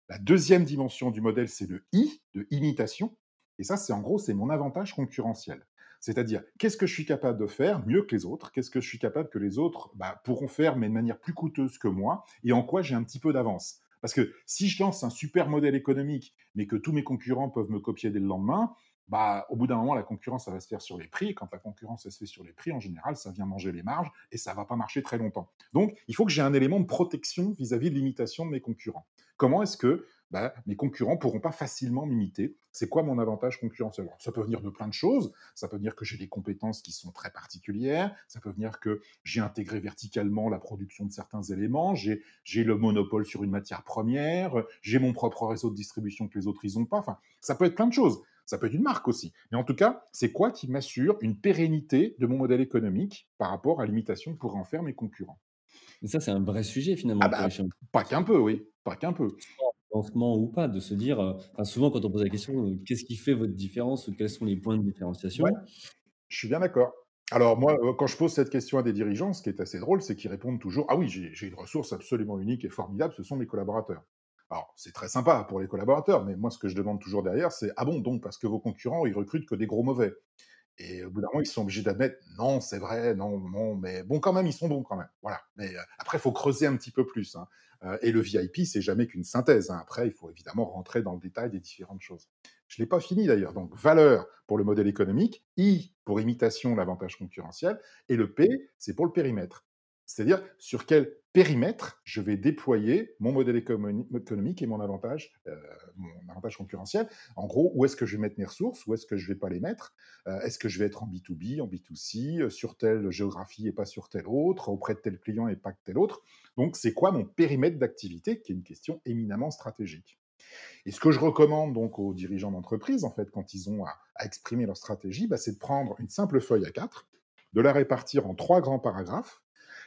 Speaker 1: La deuxième dimension du modèle, c'est le I, de imitation. Et ça, c'est en gros, c'est mon avantage concurrentiel. C'est-à-dire, qu'est-ce que je suis capable de faire mieux que les autres? Qu'est-ce que je suis capable que les autres bah, pourront faire, mais de manière plus coûteuse que moi? Et en quoi j'ai un petit peu d'avance? Parce que si je lance un super modèle économique, mais que tous mes concurrents peuvent me copier dès le lendemain, bah, au bout d'un moment, la concurrence, ça va se faire sur les prix. Quand la concurrence, se fait sur les prix, en général, ça vient manger les marges et ça va pas marcher très longtemps. Donc, il faut que j'ai un élément de protection vis-à-vis -vis de l'imitation de mes concurrents. Comment est-ce que bah, mes concurrents pourront pas facilement m'imiter. C'est quoi mon avantage concurrentiel? Ça peut venir de plein de choses. Ça peut venir que j'ai des compétences qui sont très particulières. Ça peut venir que j'ai intégré verticalement la production de certains éléments. J'ai le monopole sur une matière première. J'ai mon propre réseau de distribution que les autres ils ont pas. Enfin, ça peut être plein de choses. Ça peut être une marque aussi. Mais en tout cas, c'est quoi qui m'assure une pérennité de mon modèle économique par rapport à l'imitation que pourraient en faire mes concurrents?
Speaker 2: Et ça, c'est un vrai sujet finalement.
Speaker 1: Ah bah, pas qu'un peu, oui. Pas qu'un peu
Speaker 2: lancement ou pas, de se dire, euh, souvent quand on pose la question, euh, qu'est-ce qui fait votre différence ou quels sont les points de différenciation?
Speaker 1: Je suis bien d'accord. Alors moi, euh, quand je pose cette question à des dirigeants, ce qui est assez drôle, c'est qu'ils répondent toujours, ah oui, j'ai une ressource absolument unique et formidable, ce sont mes collaborateurs. Alors, c'est très sympa pour les collaborateurs, mais moi, ce que je demande toujours derrière, c'est Ah bon, donc, parce que vos concurrents, ils recrutent que des gros mauvais. Et au bout d'un moment, ils sont obligés d'admettre Non, c'est vrai, non, non, mais bon, quand même, ils sont bons quand même. Voilà. Mais après, il faut creuser un petit peu plus. Hein. Euh, et le VIP, c'est jamais qu'une synthèse. Hein. Après, il faut évidemment rentrer dans le détail des différentes choses. Je ne l'ai pas fini d'ailleurs. Donc, valeur pour le modèle économique, I pour imitation, l'avantage concurrentiel, et le P, c'est pour le périmètre. C'est-à-dire sur quel périmètre je vais déployer mon modèle économique et mon avantage, euh, mon avantage concurrentiel. En gros, où est-ce que je vais mettre mes ressources, où est-ce que je ne vais pas les mettre? Euh, Est-ce que je vais être en B2B, en B2C, euh, sur telle géographie et pas sur telle autre, auprès de tel client et pas de tel autre? Donc, c'est quoi mon périmètre d'activité, qui est une question éminemment stratégique. Et ce que je recommande donc aux dirigeants d'entreprise, en fait, quand ils ont à, exprimer leur stratégie, bah, c'est de prendre une simple feuille à quatre, de la répartir en trois grands paragraphes,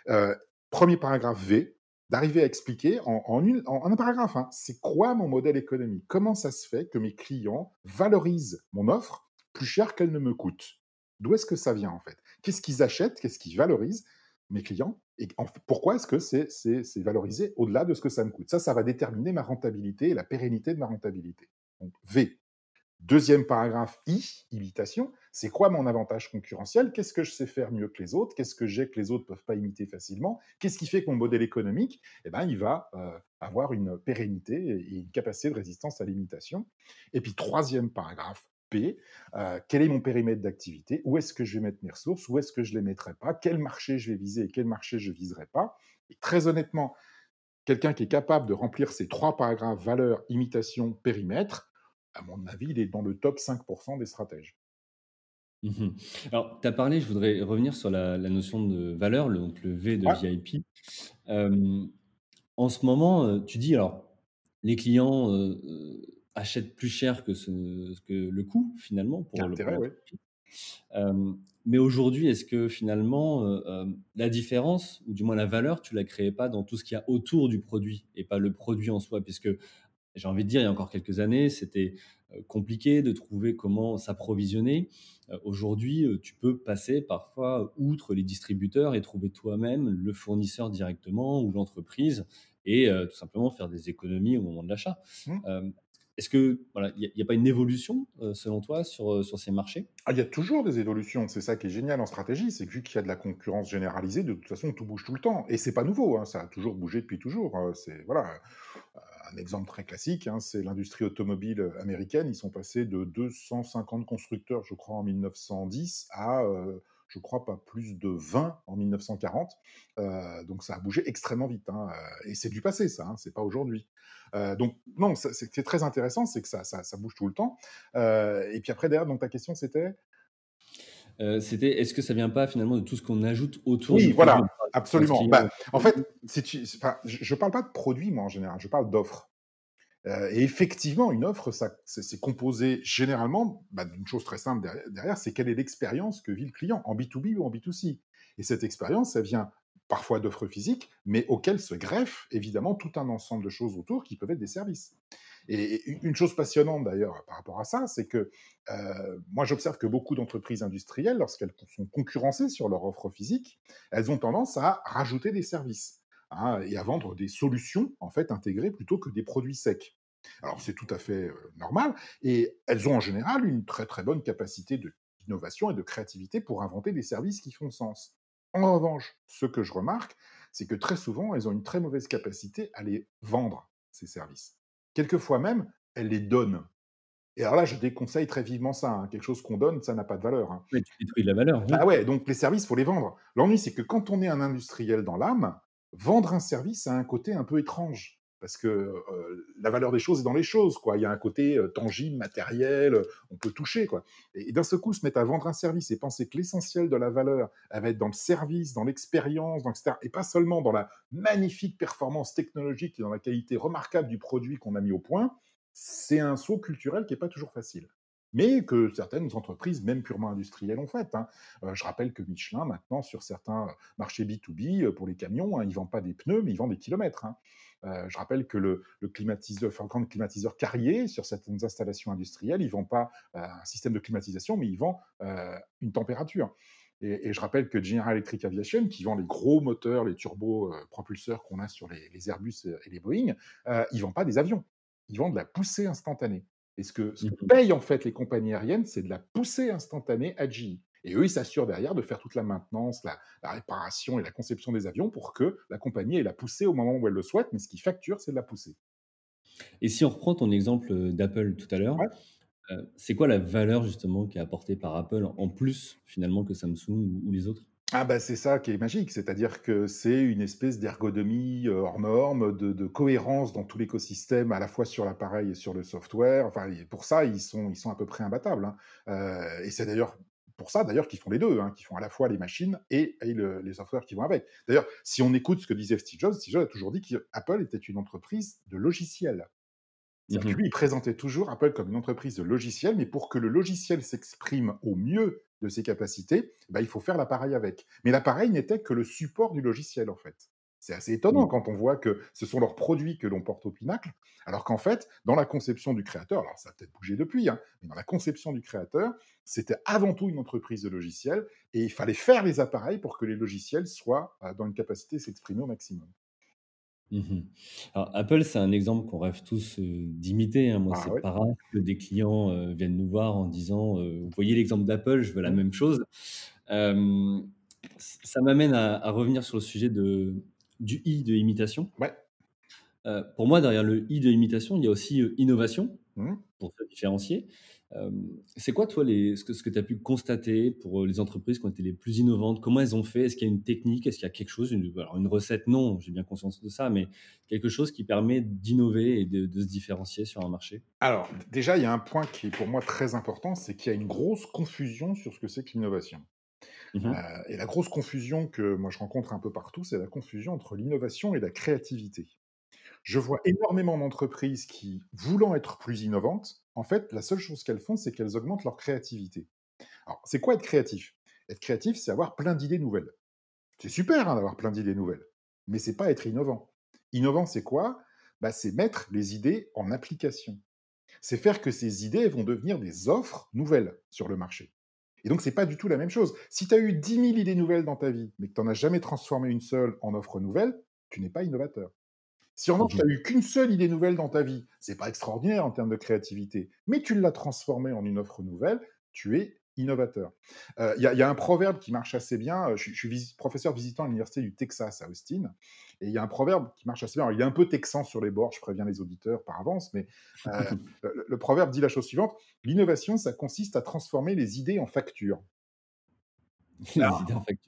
Speaker 1: euh, premier paragraphe V, d'arriver à expliquer en, un paragraphe, hein, c'est quoi mon modèle économique? Comment ça se fait que mes clients valorisent mon offre plus cher qu'elle ne me coûte? D'où est-ce que ça vient en fait? Qu'est-ce qu'ils achètent? Qu'est-ce qu'ils valorisent mes clients? Et pourquoi est-ce que c'est valorisé au-delà de ce que ça me coûte? Ça, ça va déterminer ma rentabilité et la pérennité de ma rentabilité. Donc V, Deuxième paragraphe, I, imitation. C'est quoi mon avantage concurrentiel? Qu'est-ce que je sais faire mieux que les autres? Qu'est-ce que j'ai que les autres ne peuvent pas imiter facilement? Qu'est-ce qui fait que mon modèle économique, eh ben, il va euh, avoir une pérennité et une capacité de résistance à l'imitation? Et puis, troisième paragraphe, P, euh, quel est mon périmètre d'activité? Où est-ce que je vais mettre mes ressources? Où est-ce que je ne les mettrai pas? Quel marché je vais viser et quel marché je ne viserai pas? Et très honnêtement, quelqu'un qui est capable de remplir ces trois paragraphes valeur, imitation, périmètre, à mon avis, il est dans le top 5% des stratèges.
Speaker 2: Mmh Alors, tu as parlé, je voudrais revenir sur la, notion de valeur, le, donc le V de VIP. en ce moment, euh, tu dis, alors, les clients euh, euh, achètent plus cher que, ce, que le coût, finalement, pour le mais aujourd'hui, est-ce que finalement, la différence, ou du moins la valeur, tu la créais pas dans tout ce qu'il y a autour du produit et pas le produit en soi? Puisque j'ai envie de dire, il y a encore quelques années, c'était compliqué de trouver comment s'approvisionner. Aujourd'hui, tu peux passer parfois outre les distributeurs et trouver toi-même le fournisseur directement ou l'entreprise et tout simplement faire des économies au moment de l'achat. Mmh. est-ce que voilà, il n'y a, pas une évolution selon toi sur, sur ces marchés?
Speaker 1: Ah, Il y a toujours des évolutions. C'est ça qui est génial en stratégie, c'est que vu qu'il y a de la concurrence généralisée, de toute façon tout bouge tout le temps. Et c'est pas nouveau, hein, ça a toujours bougé depuis toujours. C'est voilà un exemple très classique, hein, c'est l'industrie automobile américaine. Ils sont passés de 250 constructeurs, je crois, en 1910 à je crois, pas plus de 20 en 1940. Euh, donc ça a bougé extrêmement vite. Hein, euh, et c'est du passé, ça, hein, c'est pas aujourd'hui. Euh, donc non, ce qui est très intéressant, c'est que ça, ça, bouge tout le temps. et puis après, derrière, donc ta question, c'était
Speaker 2: C'était est-ce que ça vient pas finalement de tout ce qu'on ajoute autour
Speaker 1: Oui, voilà, absolument. Bah, en fait, si tu, je ne parle pas de produits, moi, en général, je parle d'offres. Euh, et effectivement, une offre, c'est composé généralement bah, d'une chose très simple derrière, c'est quelle est l'expérience que vit le client, en B2B ou en B2C. Et cette expérience, ça vient parfois d'offres physiques, mais auxquelles se greffe évidemment tout un ensemble de choses autour qui peuvent être des services. Et une chose passionnante d'ailleurs par rapport à ça, c'est que euh, moi j'observe que beaucoup d'entreprises industrielles, lorsqu'elles sont concurrencées sur leur offre physique, elles ont tendance à rajouter des services. Hein, et à vendre des solutions en fait intégrées plutôt que des produits secs. Alors c'est tout à fait normal et elles ont en général une très très bonne capacité d'innovation et de créativité pour inventer des services qui font sens. En revanche, ce que je remarque, c'est que très souvent, elles ont une très mauvaise capacité à les vendre, ces services. Quelquefois même, elles les donnent. Et alors là, je déconseille très vivement ça. Hein. Quelque chose qu'on donne, ça n'a pas de valeur. Hein.
Speaker 2: tu détruis de la valeur.
Speaker 1: Ah ouais, donc les services, faut les vendre. L'ennui, c'est que quand on est un industriel dans l'âme, vendre un service a un côté un peu étrange. Parce que la valeur des choses est dans les choses, quoi. Il y a un côté tangible, matériel, on peut toucher, quoi. Et, d'un seul coup, se mettre à vendre un service et penser que l'essentiel de la valeur, elle va être dans le service, dans l'expérience, dans etc. Et pas seulement dans la magnifique performance technologique et dans la qualité remarquable du produit qu'on a mis au point, c'est un saut culturel qui n'est pas toujours facile mais que certaines entreprises, même purement industrielles, ont fait. Hein. Euh, je rappelle que Michelin, maintenant, sur certains marchés B2B, euh, pour les camions, hein, ils ne vendent pas des pneus, mais ils vendent des kilomètres. Hein. Euh, je rappelle que le, le climatiseur, Carrier, sur certaines installations industrielles, ils ne vendent pas un système de climatisation, mais ils vendent une température. Et, je rappelle que General Electric Aviation, qui vend les gros moteurs, les turbopropulseurs qu'on a sur les, Airbus et les Boeing, ils ne vendent pas des avions. Ils vendent de la poussée instantanée. Et ce que, ce mmh payent en fait les compagnies aériennes, c'est de la poussée instantanée à GE. Et eux, ils s'assurent derrière de faire toute la maintenance, la, réparation et la conception des avions pour que la compagnie ait la poussée au moment où elle le souhaite, mais ce qui facture, c'est de la poussée.
Speaker 2: Et si on reprend ton exemple d'Apple tout à l'heure, c'est quoi la valeur justement qui est apportée par Apple en plus finalement que Samsung ou les autres?
Speaker 1: Ah bah c'est ça qui est magique, c'est-à-dire que c'est une espèce d'ergonomie euh, hors norme, de, cohérence dans tout l'écosystème, à la fois sur l'appareil et sur le software. Enfin, pour ça, ils sont, ils sont à peu près imbattables. Hein. Euh, et c'est d'ailleurs pour ça d'ailleurs qu'ils font les deux, hein, qu'ils font à la fois les machines et, les softwares qui vont avec. D'ailleurs, si on écoute ce que disait Steve Jobs, Steve Jobs a toujours dit qu'Apple était une entreprise de logiciels. Mmh lui, il présentait toujours Apple comme une entreprise de logiciels, mais pour que le logiciel s'exprime au mieux de ses capacités, bah, il faut faire l'appareil avec. Mais l'appareil n'était que le support du logiciel, en fait. C'est assez étonnant quand on voit que ce sont leurs produits que l'on porte au pinacle, alors qu'en fait, dans la conception du créateur, alors ça a peut-être bougé depuis, hein, mais dans la conception du créateur, c'était avant tout une entreprise de logiciels, et il fallait faire les appareils pour que les logiciels soient euh, dans une capacité de s'exprimer au maximum.
Speaker 2: Mmh Alors Apple, c'est un exemple qu'on rêve tous, d'imiter, hein. Moi, ah c'est pas rare que des clients, viennent nous voir en disant, «Vous voyez l'exemple d'Apple, je veux la mmh. même chose». ça m'amène à revenir sur le sujet de du I de imitation.
Speaker 1: Ouais.
Speaker 2: pour moi, derrière le I de imitation, il y a aussi, innovation, mmh. pour se différencier c'est quoi, toi, les, ce que, ce que tu as pu constater pour les entreprises qui ont été les plus innovantes? Comment elles ont fait? Est-ce qu'il y a une technique? Est-ce qu'il y a quelque chose une, alors une recette, non, j'ai bien conscience de ça, mais quelque chose qui permet d'innover et de, se différencier sur un marché?
Speaker 1: Alors, déjà, il y a un point qui est pour moi très important c'est qu'il y a une grosse confusion sur ce que c'est que l'innovation. Mmh et la grosse confusion que moi je rencontre un peu partout, c'est la confusion entre l'innovation et la créativité. Je vois énormément d'entreprises qui, voulant être plus innovantes, en fait, la seule chose qu'elles font, c'est qu'elles augmentent leur créativité. Alors, c'est quoi être créatif? Être créatif, c'est avoir plein d'idées nouvelles. C'est super hein, d'avoir plein d'idées nouvelles, mais c'est pas être innovant. Innovant, c'est quoi? Bah, C'est mettre les idées en application. C'est faire que ces idées vont devenir des offres nouvelles sur le marché. Et donc, c'est pas du tout la même chose. Si tu as eu 10 000 idées nouvelles dans ta vie, mais que tu n'en as jamais transformé une seule en offre nouvelle, tu n'es pas innovateur. Si en revanche, tu n'as eu qu'une seule idée nouvelle dans ta vie, c'est pas extraordinaire en termes de créativité, mais tu l'as transformée en une offre nouvelle, tu es innovateur. Il y, a un proverbe qui marche assez bien. Je, suis professeur visitant à l'université du Texas à Austin, et il y a un proverbe qui marche assez bien. il est un peu texan sur les bords, je préviens les auditeurs par avance, mais le, proverbe dit la chose suivante l'innovation, ça consiste à transformer les idées en factures.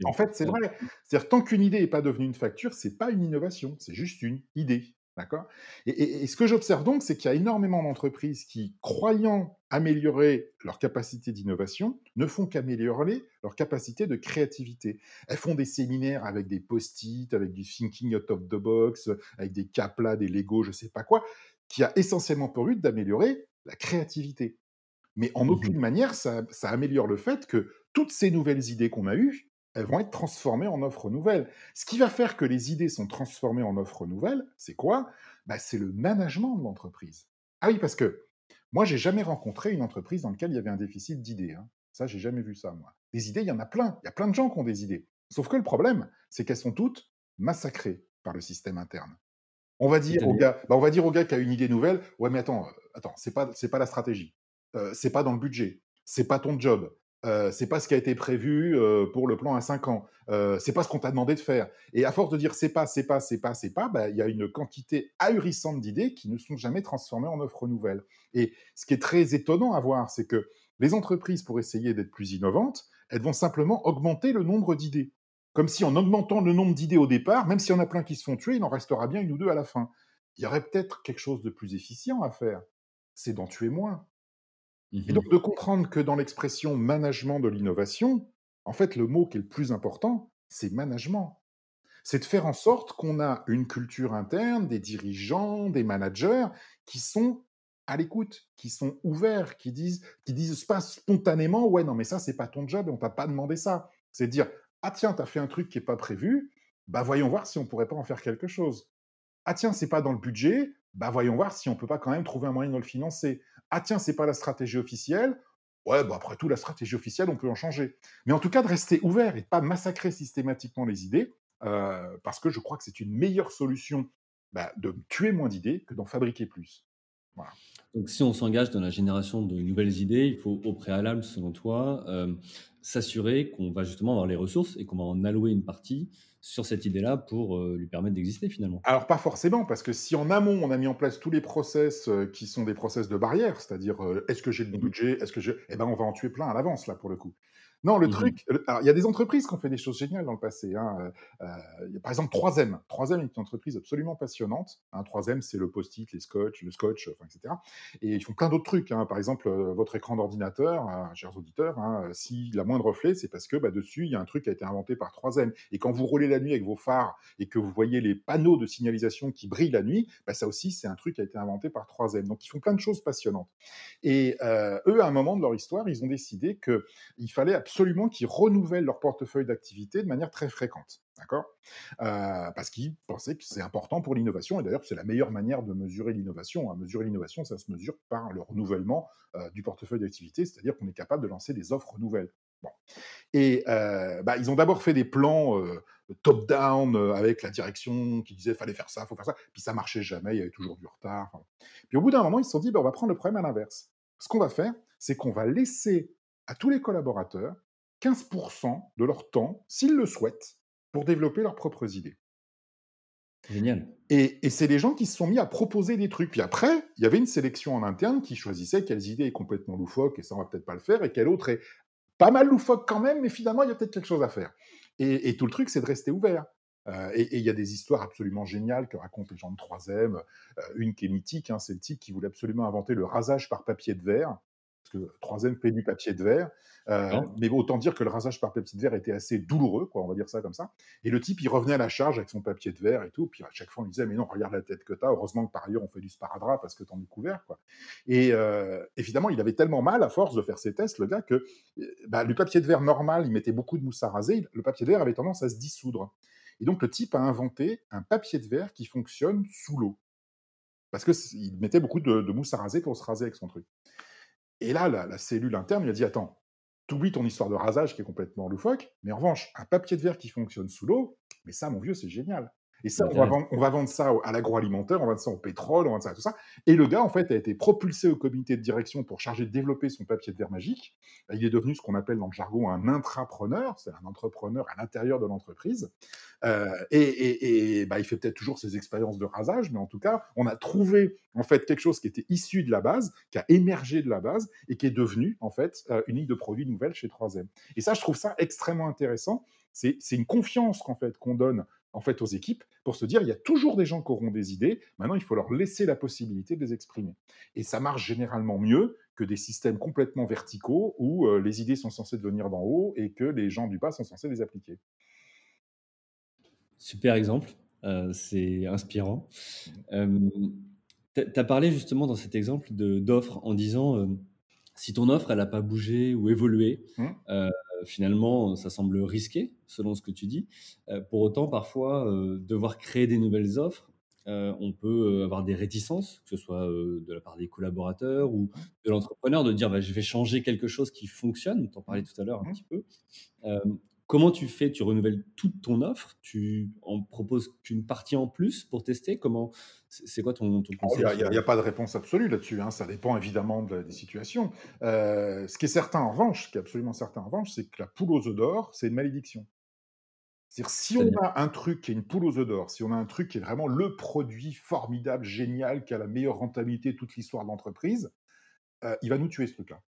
Speaker 1: En, fait, c'est vrai. C'est-à-dire, tant qu'une idée n'est pas devenue une facture, c'est pas une innovation, c'est juste une idée. D'accord? Et, ce que j'observe donc, c'est qu'il y a énormément d'entreprises qui, croyant améliorer leur capacité d'innovation, ne font qu'améliorer leur capacité de créativité. Elles font des séminaires avec des post-it, avec du thinking out of the box, avec des caplas, des Lego, je ne sais pas quoi, qui a essentiellement pour but d'améliorer la créativité. Mais en mmh aucune manière, ça, ça améliore le fait que toutes ces nouvelles idées qu'on a eues, elles vont être transformées en offres nouvelles. Ce qui va faire que les idées sont transformées en offres nouvelles, c'est quoi? Bah, C'est le management de l'entreprise. Ah oui, parce que moi, j'ai jamais rencontré une entreprise dans laquelle il y avait un déficit d'idées. Hein. Ça, j'ai jamais vu ça, moi. Des idées, il y en a plein. Il y a plein de gens qui ont des idées. Sauf que le problème, c'est qu'elles sont toutes massacrées par le système interne. On va dire au gars, bah, on va dire au gars qui a une idée nouvelle, ouais, mais attends, euh, attends, c'est pas, c'est pas la stratégie, euh, c'est pas dans le budget, c'est pas ton job, euh, c'est pas ce qui a été prévu euh, pour le plan à 5 ans. Euh, c'est pas ce qu'on t'a demandé de faire. Et à force de dire c'est pas, c'est pas, c'est pas, c'est pas, bah, il y a une quantité ahurissante d'idées qui ne sont jamais transformées en offres nouvelles. Et ce qui est très étonnant à voir, c'est que les entreprises, pour essayer d'être plus innovantes, elles vont simplement augmenter le nombre d'idées. Comme si en augmentant le nombre d'idées au départ, même s'il y en a plein qui se font tuer, il en restera bien une ou deux à la fin. Il y aurait peut-être quelque chose de plus efficient à faire. C'est d'en tuer moins. Et donc de comprendre que dans l'expression management de l'innovation, en fait, le mot qui est le plus important, c'est management. C'est de faire en sorte qu'on a une culture interne, des dirigeants, des managers qui sont à l'écoute, qui sont ouverts, qui disent, qui disent pas spontanément, ouais, non, mais ça, c'est pas ton job on t'a pas demandé ça. C'est dire, ah tiens, tu as fait un truc qui est pas prévu, bah voyons voir si on pourrait pas en faire quelque chose. Ah tiens, c'est pas dans le budget, bah voyons voir si on peut pas quand même trouver un moyen de le financer. Ah tiens, c'est pas la stratégie officielle. Ouais, bah après tout, la stratégie officielle, on peut en changer. Mais en tout cas, de rester ouvert et de pas massacrer systématiquement les idées, euh, parce que je crois que c'est une meilleure solution bah, de tuer moins d'idées que d'en fabriquer plus.
Speaker 2: Donc, si on s'engage dans la génération de nouvelles idées, il faut au préalable, selon toi, euh, s'assurer qu'on va justement avoir les ressources et qu'on va en allouer une partie sur cette idée-là pour euh, lui permettre d'exister finalement
Speaker 1: Alors pas forcément, parce que si en amont on a mis en place tous les process euh, qui sont des process de barrière, c'est-à-dire est-ce que j'ai le bon mmh budget, est-ce que j'ai, eh ben on va en tuer plein à l'avance là pour le coup. Non, le mmh truc, il y a des entreprises qui ont fait des choses géniales dans le passé. Hein. Euh, par exemple, 3M. 3M est une entreprise absolument passionnante. Hein. 3M, c'est le post-it, les scotch, le scotch, enfin, etc. Et ils font plein d'autres trucs. Hein. Par exemple, euh, votre écran d'ordinateur, hein, chers auditeurs, hein, s'il a moins de reflets, c'est parce que bah, dessus, il y a un truc qui a été inventé par 3M. Et quand vous roulez la nuit avec vos phares et que vous voyez les panneaux de signalisation qui brillent la nuit, bah, ça aussi, c'est un truc qui a été inventé par 3M. Donc, ils font plein de choses passionnantes. Et euh, eux, à un moment de leur histoire, ils ont décidé qu'il fallait absolument absolument qu'ils renouvellent leur portefeuille d'activité de manière très fréquente. D'accord? Euh, Parce qu'ils pensaient que c'est important pour l'innovation. Et d'ailleurs, c'est la meilleure manière de mesurer l'innovation. À mesurer l'innovation, ça se mesure par le renouvellement euh, du portefeuille d'activité, c'est-à-dire qu'on est capable de lancer des offres nouvelles. Bon. Et euh, bah, ils ont d'abord fait des plans top-down avec la direction qui disait fallait faire ça, faut faire ça. Puis ça marchait jamais, il y avait toujours du retard. Puis au bout d'un moment, ils se sont dit bah, on va prendre le problème à l'inverse. Ce qu'on va faire, c'est qu'on va laisser à tous les collaborateurs 15% de leur temps, s'ils le souhaitent, pour développer leurs propres idées.
Speaker 2: Génial.
Speaker 1: Et, c'est les gens qui se sont mis à proposer des trucs. Puis après, il y avait une sélection en interne qui choisissait quelles idées est complètement loufoques, et ça on va peut-être pas le faire, et quelle autre est pas mal loufoque quand même, mais finalement il y a peut-être quelque chose à faire. Et, tout le truc, c'est de rester ouvert. Euh, et il y a des histoires absolument géniales que racontent les gens de 3M. Euh, une qui est mythique, hein, c'est le type qui voulait absolument inventer le rasage par papier de verre parce que troisième fait du papier de verre. Euh, mais autant dire que le rasage par papier de verre était assez douloureux, quoi, on va dire ça comme ça. Et le type, il revenait à la charge avec son papier de verre et tout. Puis à chaque fois, on lui disait, mais non, regarde la tête que tu as. Heureusement que par ailleurs, on fait du sparadrap parce que t'en es couvert, quoi. Et euh, évidemment, il avait tellement mal à force de faire ses tests, le gars, que euh, bah, le papier de verre normal, il mettait beaucoup de mousse à raser. Le papier de verre avait tendance à se dissoudre. Et donc, le type a inventé un papier de verre qui fonctionne sous l'eau. Parce qu'il mettait beaucoup de, de mousse à raser pour se raser avec son truc. Et là, la, cellule interne lui a dit Attends, t'oublies ton histoire de rasage qui est complètement loufoque, mais en revanche, un papier de verre qui fonctionne sous l'eau, mais ça, mon vieux, c'est génial. Et ça, on va, vendre, on va, vendre, ça à l'agroalimentaire, on va vendre ça au pétrole, on va vendre ça à tout ça. Et le gars, en fait, a été propulsé au comité de direction pour charger de développer son papier de verre magique. Il est devenu ce qu'on appelle dans le jargon un intrapreneur, c'est un entrepreneur à l'intérieur de l'entreprise. Euh, et, et, bah, il fait peut-être toujours ses expériences de rasage, mais en tout cas, on a trouvé en fait quelque chose qui était issu de la base, qui a émergé de la base et qui est devenu en fait euh, une ligne de produits nouvelle chez 3M. Et ça, je trouve ça extrêmement intéressant. C'est une confiance qu'en fait qu'on donne en fait aux équipes pour se dire il y a toujours des gens qui auront des idées. Maintenant, il faut leur laisser la possibilité de les exprimer. Et ça marche généralement mieux que des systèmes complètement verticaux où euh, les idées sont censées venir d'en haut et que les gens du bas sont censés les appliquer.
Speaker 2: Super exemple, euh, c'est inspirant. Euh, tu as parlé justement dans cet exemple d'offre en disant euh, si ton offre elle n'a pas bougé ou évolué, mmh. Finalement ça semble risqué selon ce que tu dis. pour autant, parfois, devoir créer des nouvelles offres, on peut avoir des réticences, que ce soit de la part des collaborateurs ou de l'entrepreneur, de dire bah, je vais changer quelque chose qui fonctionne. Tu en parlais tout à l'heure un mmh. petit peu. Comment tu fais Tu renouvelles toute ton offre? Tu en proposes qu'une partie en plus pour tester? Comment C'est quoi ton, ton
Speaker 1: conseil Il n'y a, pas de réponse absolue là-dessus. Hein. Ça dépend évidemment des situations. Euh, ce qui est certain en revanche, ce qui est absolument certain en revanche, c'est que la poule aux œufs d'or, c'est une malédiction. C'est-à-dire, si on a un truc qui est une poule aux œufs d'or, si on a un truc qui est vraiment le produit formidable, génial, qui a la meilleure rentabilité de toute l'histoire de l'entreprise, euh, il va nous tuer ce truc-là.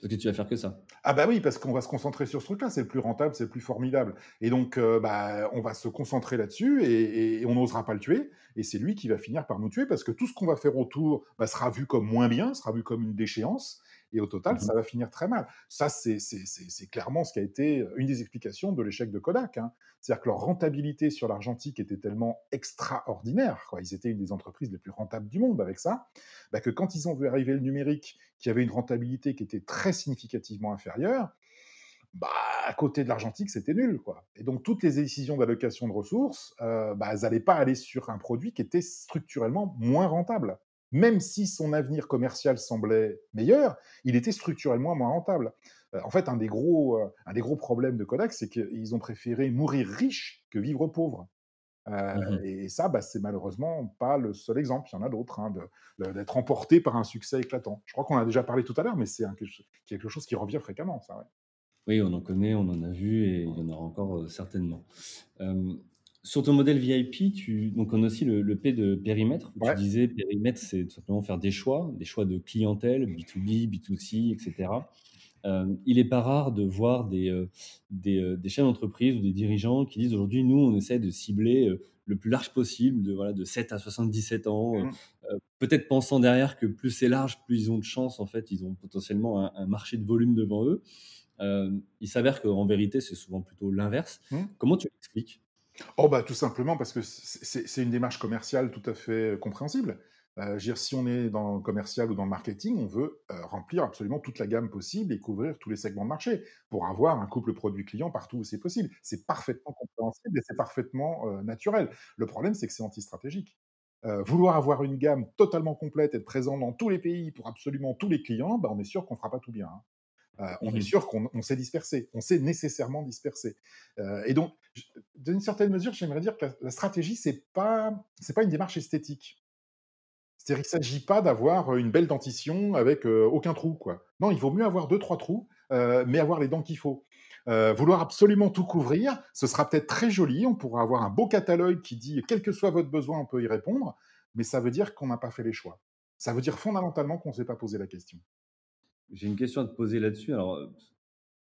Speaker 2: Parce que tu vas faire que ça.
Speaker 1: Ah bah oui, parce qu'on va se concentrer sur ce truc-là, c'est le plus rentable, c'est le plus formidable. Et donc, euh, bah, on va se concentrer là-dessus et, on n'osera pas le tuer. Et c'est lui qui va finir par nous tuer parce que tout ce qu'on va faire autour bah, sera vu comme moins bien, sera vu comme une déchéance. Et au total, mmh ça va finir très mal. Ça, c'est clairement ce qui a été une des explications de l'échec de Kodak. Hein. C'est-à-dire que leur rentabilité sur l'argentique était tellement extraordinaire, quoi. ils étaient une des entreprises les plus rentables du monde avec ça, bah, que quand ils ont vu arriver le numérique, qui avait une rentabilité qui était très significativement inférieure, bah, à côté de l'argentique, c'était nul. Quoi. Et donc, toutes les décisions d'allocation de ressources, euh, bah, elles n'allaient pas aller sur un produit qui était structurellement moins rentable même si son avenir commercial semblait meilleur, il était structurellement moins rentable. Euh, en fait, un des, gros, euh, un des gros problèmes de Kodak, c'est qu'ils ont préféré mourir riche que vivre pauvre. Euh, mmh et ça, bah, c'est malheureusement pas le seul exemple. Il y en a d'autres, hein, d'être emporté par un succès éclatant. Je crois qu'on a déjà parlé tout à l'heure, mais c'est quelque chose qui revient fréquemment, ça.
Speaker 2: Oui, on en connaît, on en a vu et il y en aura encore certainement. Sur ton modèle VIP, tu, donc on a aussi le, P de périmètre. Tu disais périmètre, c'est tout simplement faire des choix, des choix de clientèle, B2B, B2C, etc. Euh, il n'est pas rare de voir des, euh, euh, des, chefs d'entreprise ou des dirigeants qui disent aujourd'hui, nous, on essaie de cibler le plus large possible, de, voilà, de 7 à 77 ans, mmh. peut-être pensant derrière que plus c'est large, plus ils ont de chance, en fait, ils ont potentiellement un, marché de volume devant eux. il s'avère qu'en vérité, c'est souvent plutôt l'inverse. Mmh. Comment tu l'expliques?
Speaker 1: Oh bah tout simplement parce que c'est une démarche commerciale tout à fait compréhensible. Euh, dire, si on est dans le commercial ou dans le marketing, on veut euh, remplir absolument toute la gamme possible et couvrir tous les segments de marché pour avoir un couple produit-client partout où c'est possible. C'est parfaitement compréhensible et c'est parfaitement euh, naturel. Le problème, c'est que c'est anti-stratégique. vouloir avoir une gamme totalement complète, être présent dans tous les pays pour absolument tous les clients, bah, on est sûr qu'on fera pas tout bien. Hein. Euh, on est sûr qu'on s'est dispersé, on s'est nécessairement dispersé. Euh, et donc, d'une certaine mesure, j'aimerais dire que la, stratégie, c'est pas, pas une démarche esthétique. C'est-à-dire qu'il ne s'agit pas d'avoir une belle dentition avec euh, aucun trou, quoi. Non, il vaut mieux avoir deux, trois trous, mais avoir les dents qu'il faut. vouloir absolument tout couvrir, ce sera peut-être très joli, on pourra avoir un beau catalogue qui dit quel que soit votre besoin, on peut y répondre, mais ça veut dire qu'on n'a pas fait les choix. Ça veut dire fondamentalement qu'on ne s'est pas posé la question.
Speaker 2: J'ai une question à te poser là-dessus. Alors, euh,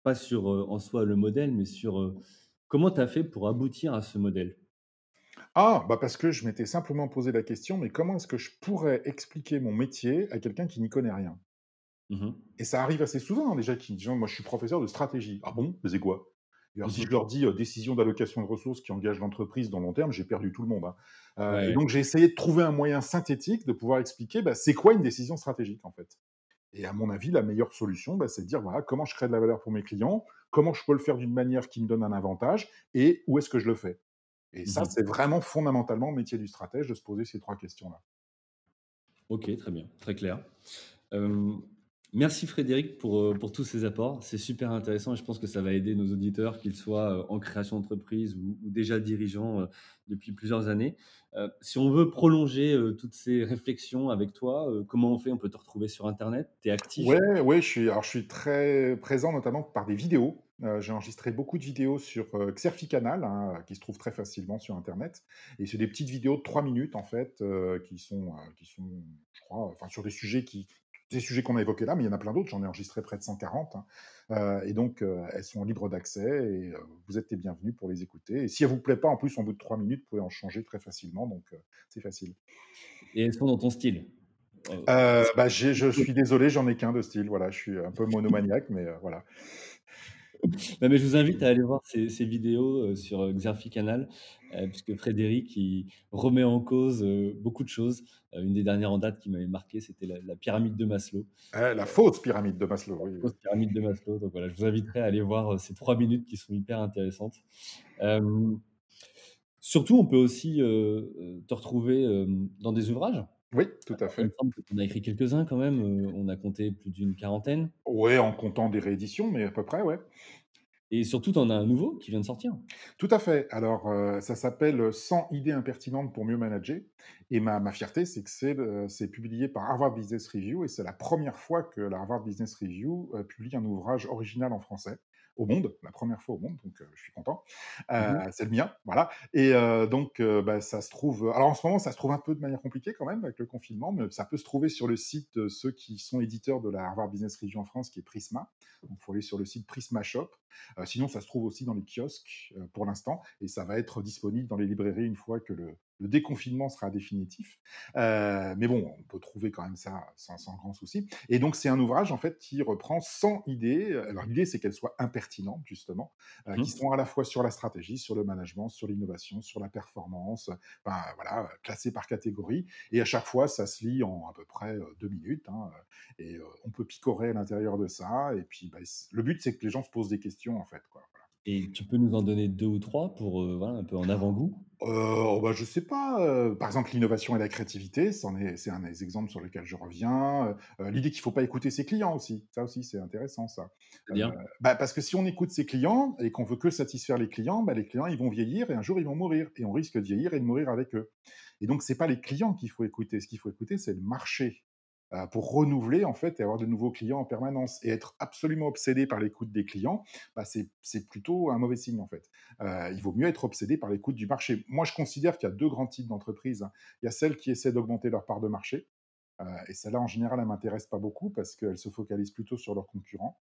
Speaker 2: pas sur euh, en soi le modèle, mais sur euh, comment tu as fait pour aboutir à ce modèle?
Speaker 1: Ah, bah parce que je m'étais simplement posé la question, mais comment est-ce que je pourrais expliquer mon métier à quelqu'un qui n'y connaît rien? Mmh Et ça arrive assez souvent, hein, déjà, qui disent Moi, je suis professeur de stratégie. Ah bon? C'est quoi? Alors, si mmh je leur dis décision d'allocation de ressources qui engage l'entreprise dans le long terme, j'ai perdu tout le monde. Hein. Et donc, j'ai essayé de trouver un moyen synthétique de pouvoir expliquer bah, c'est quoi une décision stratégique, en fait? Et à mon avis, la meilleure solution, bah, c'est de dire voilà, comment je crée de la valeur pour mes clients, comment je peux le faire d'une manière qui me donne un avantage et où est-ce que je le fais? Et ça, mmh c'est vraiment fondamentalement le métier du stratège de se poser ces trois questions-là.
Speaker 2: Ok, très bien, très clair. Merci Frédéric pour, euh, pour tous ces apports. C'est super intéressant et je pense que ça va aider nos auditeurs, qu'ils soient euh, en création d'entreprise ou, déjà dirigeants euh, depuis plusieurs années. si on veut prolonger toutes ces réflexions avec toi, comment on fait? On peut te retrouver sur Internet? Tu es actif?
Speaker 1: Oui, ouais, je, suis, je suis très présent notamment par des vidéos. J'ai enregistré beaucoup de vidéos sur Xerfi Canal, hein, qui se trouvent très facilement sur Internet. Et c'est des petites vidéos de 3 minutes, en fait, qui, sont, qui sont, je crois, enfin, sur des sujets qui, des sujets qu'on a évoqués là, mais il y en a plein d'autres. J'en ai enregistré près de 140. Hein. Euh, et donc, euh, elles sont libres d'accès et euh, vous êtes les bienvenus pour les écouter. Et si elles ne vous plaît pas, en plus, en bout de trois minutes, vous pouvez en changer très facilement. Donc, c'est facile.
Speaker 2: Et elles sont dans ton style
Speaker 1: bah, Je suis désolé, j'en ai qu'un de style. Voilà, je suis un peu monomaniaque, mais voilà.
Speaker 2: Mais je vous invite à aller voir ces, vidéos euh, sur euh, Xerfi Canal, euh, puisque Frédéric il remet en cause beaucoup de choses. une des dernières en date qui m'avait marqué, c'était la, pyramide de Maslow.
Speaker 1: Eh, la fausse pyramide de Maslow, oui. La
Speaker 2: fausse pyramide de Maslow. Donc voilà, je vous inviterai à aller voir ces trois minutes qui sont hyper intéressantes. surtout, on peut aussi te retrouver dans des ouvrages.
Speaker 1: Oui, tout à fait.
Speaker 2: On a écrit quelques-uns quand même. on a compté plus d'une quarantaine.
Speaker 1: Oui, en comptant des rééditions, mais à peu près, ouais.
Speaker 2: Et surtout, en as un nouveau qui vient de sortir.
Speaker 1: Tout à fait. Alors, ça s'appelle 100 idées impertinentes pour mieux manager. Et ma, ma fierté, c'est que c'est publié par Harvard Business Review et c'est la première fois que la Harvard Business Review publie un ouvrage original en français au monde, la première fois au monde, donc je suis content. Mmh c'est le mien, voilà. Et donc, bah, ça se trouve. Alors en ce moment, ça se trouve un peu de manière compliquée quand même avec le confinement, mais ça peut se trouver sur le site de ceux qui sont éditeurs de la Harvard Business Review en France, qui est Prisma. Donc, il faut aller sur le site Prisma Shop. sinon, ça se trouve aussi dans les kiosques pour l'instant, et ça va être disponible dans les librairies une fois que le, le déconfinement sera définitif. Euh, mais bon, on peut trouver quand même ça sans, grand souci. Et donc, c'est un ouvrage, en fait, qui reprend 100 idées. Alors, l'idée, c'est qu'elles soient impertinentes, justement, euh, qui mmh. sont à la fois sur la stratégie, sur le management, sur l'innovation, sur la performance, enfin, voilà, classées par catégorie. Et à chaque fois, ça se lit en à peu près euh, deux minutes. Hein, et on peut picorer à l'intérieur de ça. Et puis, bah, le but, c'est que les gens se posent des questions, en fait, quoi.
Speaker 2: Et tu peux nous en donner deux ou trois pour euh, voilà, un peu en avant-goût?
Speaker 1: Euh, bah, Je ne sais pas. Euh, par exemple, l'innovation et la créativité, c'est un des exemples sur lesquels je reviens. L'idée qu'il ne faut pas écouter ses clients aussi. Ça aussi, c'est intéressant, ça.
Speaker 2: Bien.
Speaker 1: Bah, parce que si on écoute ses clients et qu'on veut que satisfaire les clients, bah, les clients, ils vont vieillir et un jour, ils vont mourir. Et on risque de vieillir et de mourir avec eux. Et donc, ce n'est pas les clients qu'il faut écouter. Ce qu'il faut écouter, c'est le marché. Euh, pour renouveler en fait et avoir de nouveaux clients en permanence. Et être absolument obsédé par l'écoute des clients, bah, c'est plutôt un mauvais signe en fait. Euh, il vaut mieux être obsédé par l'écoute du marché. Moi, je considère qu'il y a deux grands types d'entreprises. Il y a celles qui essaient d'augmenter leur part de marché. Euh, et celles-là, en général, elles ne m'intéressent pas beaucoup parce qu'elles se focalisent plutôt sur leurs concurrents.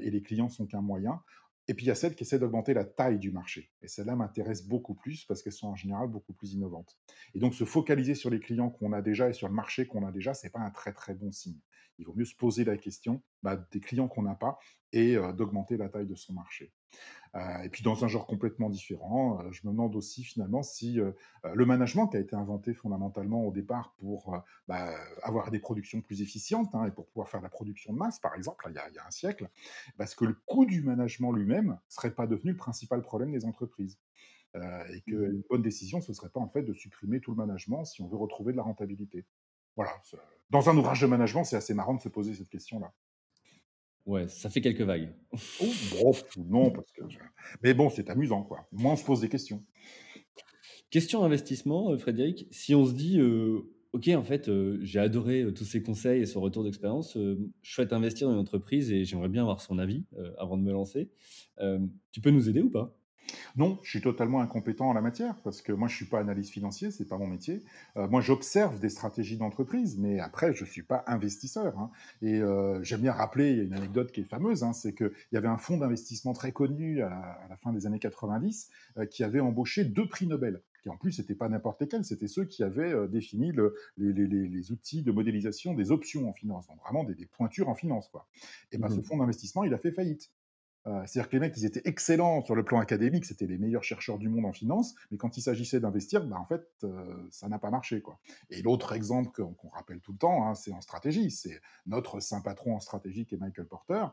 Speaker 1: et les clients sont qu'un moyen. Et puis il y a celles qui essaient d'augmenter la taille du marché. Et celles-là m'intéressent beaucoup plus parce qu'elles sont en général beaucoup plus innovantes. Et donc se focaliser sur les clients qu'on a déjà et sur le marché qu'on a déjà, c'est pas un très très bon signe. Il vaut mieux se poser la question bah, des clients qu'on n'a pas et euh, d'augmenter la taille de son marché. Euh, et puis dans un genre complètement différent, euh, je me demande aussi finalement si le management qui a été inventé fondamentalement au départ pour bah, avoir des productions plus efficientes hein, et pour pouvoir faire la production de masse, par exemple, il, y a, un siècle, parce que le coût du management lui-même ne serait pas devenu le principal problème des entreprises. et qu'une bonne décision, ce ne serait pas en fait de supprimer tout le management si on veut retrouver de la rentabilité. Voilà. Dans un ouvrage de management, c'est assez marrant de se poser cette question-là.
Speaker 2: Ouais, ça fait quelques vagues.
Speaker 1: Oh, non, parce que. Mais bon, c'est amusant, quoi. Moi, on se pose des questions.
Speaker 2: Question investissement, euh, Frédéric. Si on se dit, euh, OK, en fait, euh, j'ai adoré tous ces conseils et ce retour d'expérience, je souhaite investir dans une entreprise et j'aimerais bien avoir son avis avant de me lancer. tu peux nous aider ou pas?
Speaker 1: Non, je suis totalement incompétent en la matière parce que moi je suis pas analyste financier, c'est pas mon métier. Euh, moi j'observe des stratégies d'entreprise, mais après je suis pas investisseur. Hein. Et euh, j'aime bien rappeler, il y a une anecdote qui est fameuse, hein, c'est qu'il y avait un fonds d'investissement très connu à la, fin des années 90 euh, qui avait embauché deux prix Nobel qui en plus n'étaient pas n'importe lesquels, c'était ceux qui avaient défini les, outils de modélisation des options en finance, donc vraiment des, pointures en finance. Quoi. Et ben, ce mmh fonds d'investissement, il a fait faillite. Euh, c'est-à-dire que les mecs, ils étaient excellents sur le plan académique, c'était les meilleurs chercheurs du monde en finance, mais quand il s'agissait d'investir, bah, en fait, euh, ça n'a pas marché. Quoi. Et l'autre exemple qu'on rappelle tout le temps, hein, c'est en stratégie. C'est notre saint patron en stratégie qui est Michael Porter.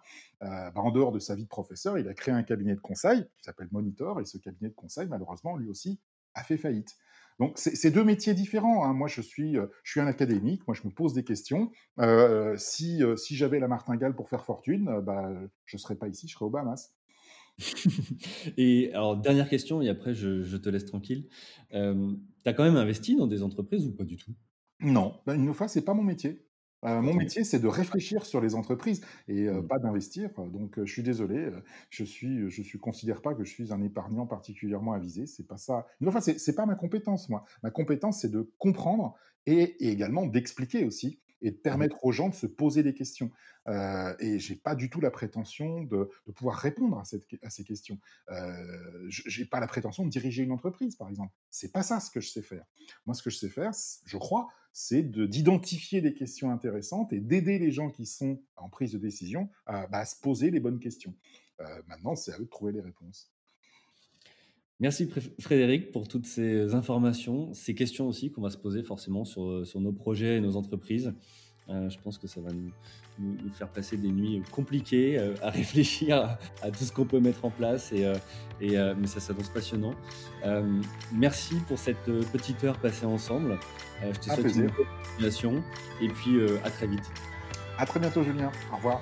Speaker 1: Euh, bah, en dehors de sa vie de professeur, il a créé un cabinet de conseil qui s'appelle Monitor, et ce cabinet de conseil, malheureusement, lui aussi, a fait faillite. Donc, c'est deux métiers différents. Hein. Moi, je suis, je suis un académique. Moi, je me pose des questions. si si j'avais la martingale pour faire fortune, bah, je ne serais pas ici, je serais au Bahamas.
Speaker 2: et alors, dernière question, et après, je, te laisse tranquille. tu as quand même investi dans des entreprises ou pas du tout?
Speaker 1: Non, ben, une fois, c'est pas mon métier. Mon métier, c'est de réfléchir sur les entreprises et mmh. pas d'investir. Donc, je suis désolé, je suis, je suis considère pas que je suis un épargnant particulièrement avisé. C'est pas ça. C'est, c'est pas ma compétence, moi. Ma compétence, c'est de comprendre et également d'expliquer aussi et de mmh permettre aux gens de se poser des questions. Euh, et j'ai pas du tout la prétention de, de pouvoir répondre à, cette, à ces questions. Euh, j'ai pas la prétention de diriger une entreprise, par exemple. C'est pas ça ce que je sais faire. Moi, ce que je sais faire, je crois, c'est d'identifier des questions intéressantes et d'aider les gens qui sont en prise de décision à, bah, se poser les bonnes questions. Euh, maintenant, c'est à eux de trouver les réponses.
Speaker 2: Merci Frédéric pour toutes ces informations, ces questions aussi qu'on va se poser forcément sur, sur nos projets et nos entreprises. Euh, je pense que ça va nous, nous, faire passer des nuits compliquées euh, à réfléchir à, tout ce qu'on peut mettre en place, et, euh, et mais ça s'annonce passionnant. merci pour cette petite heure passée ensemble. je te souhaite une bonne continuation et puis à très vite.
Speaker 1: À très bientôt Julien. Au revoir.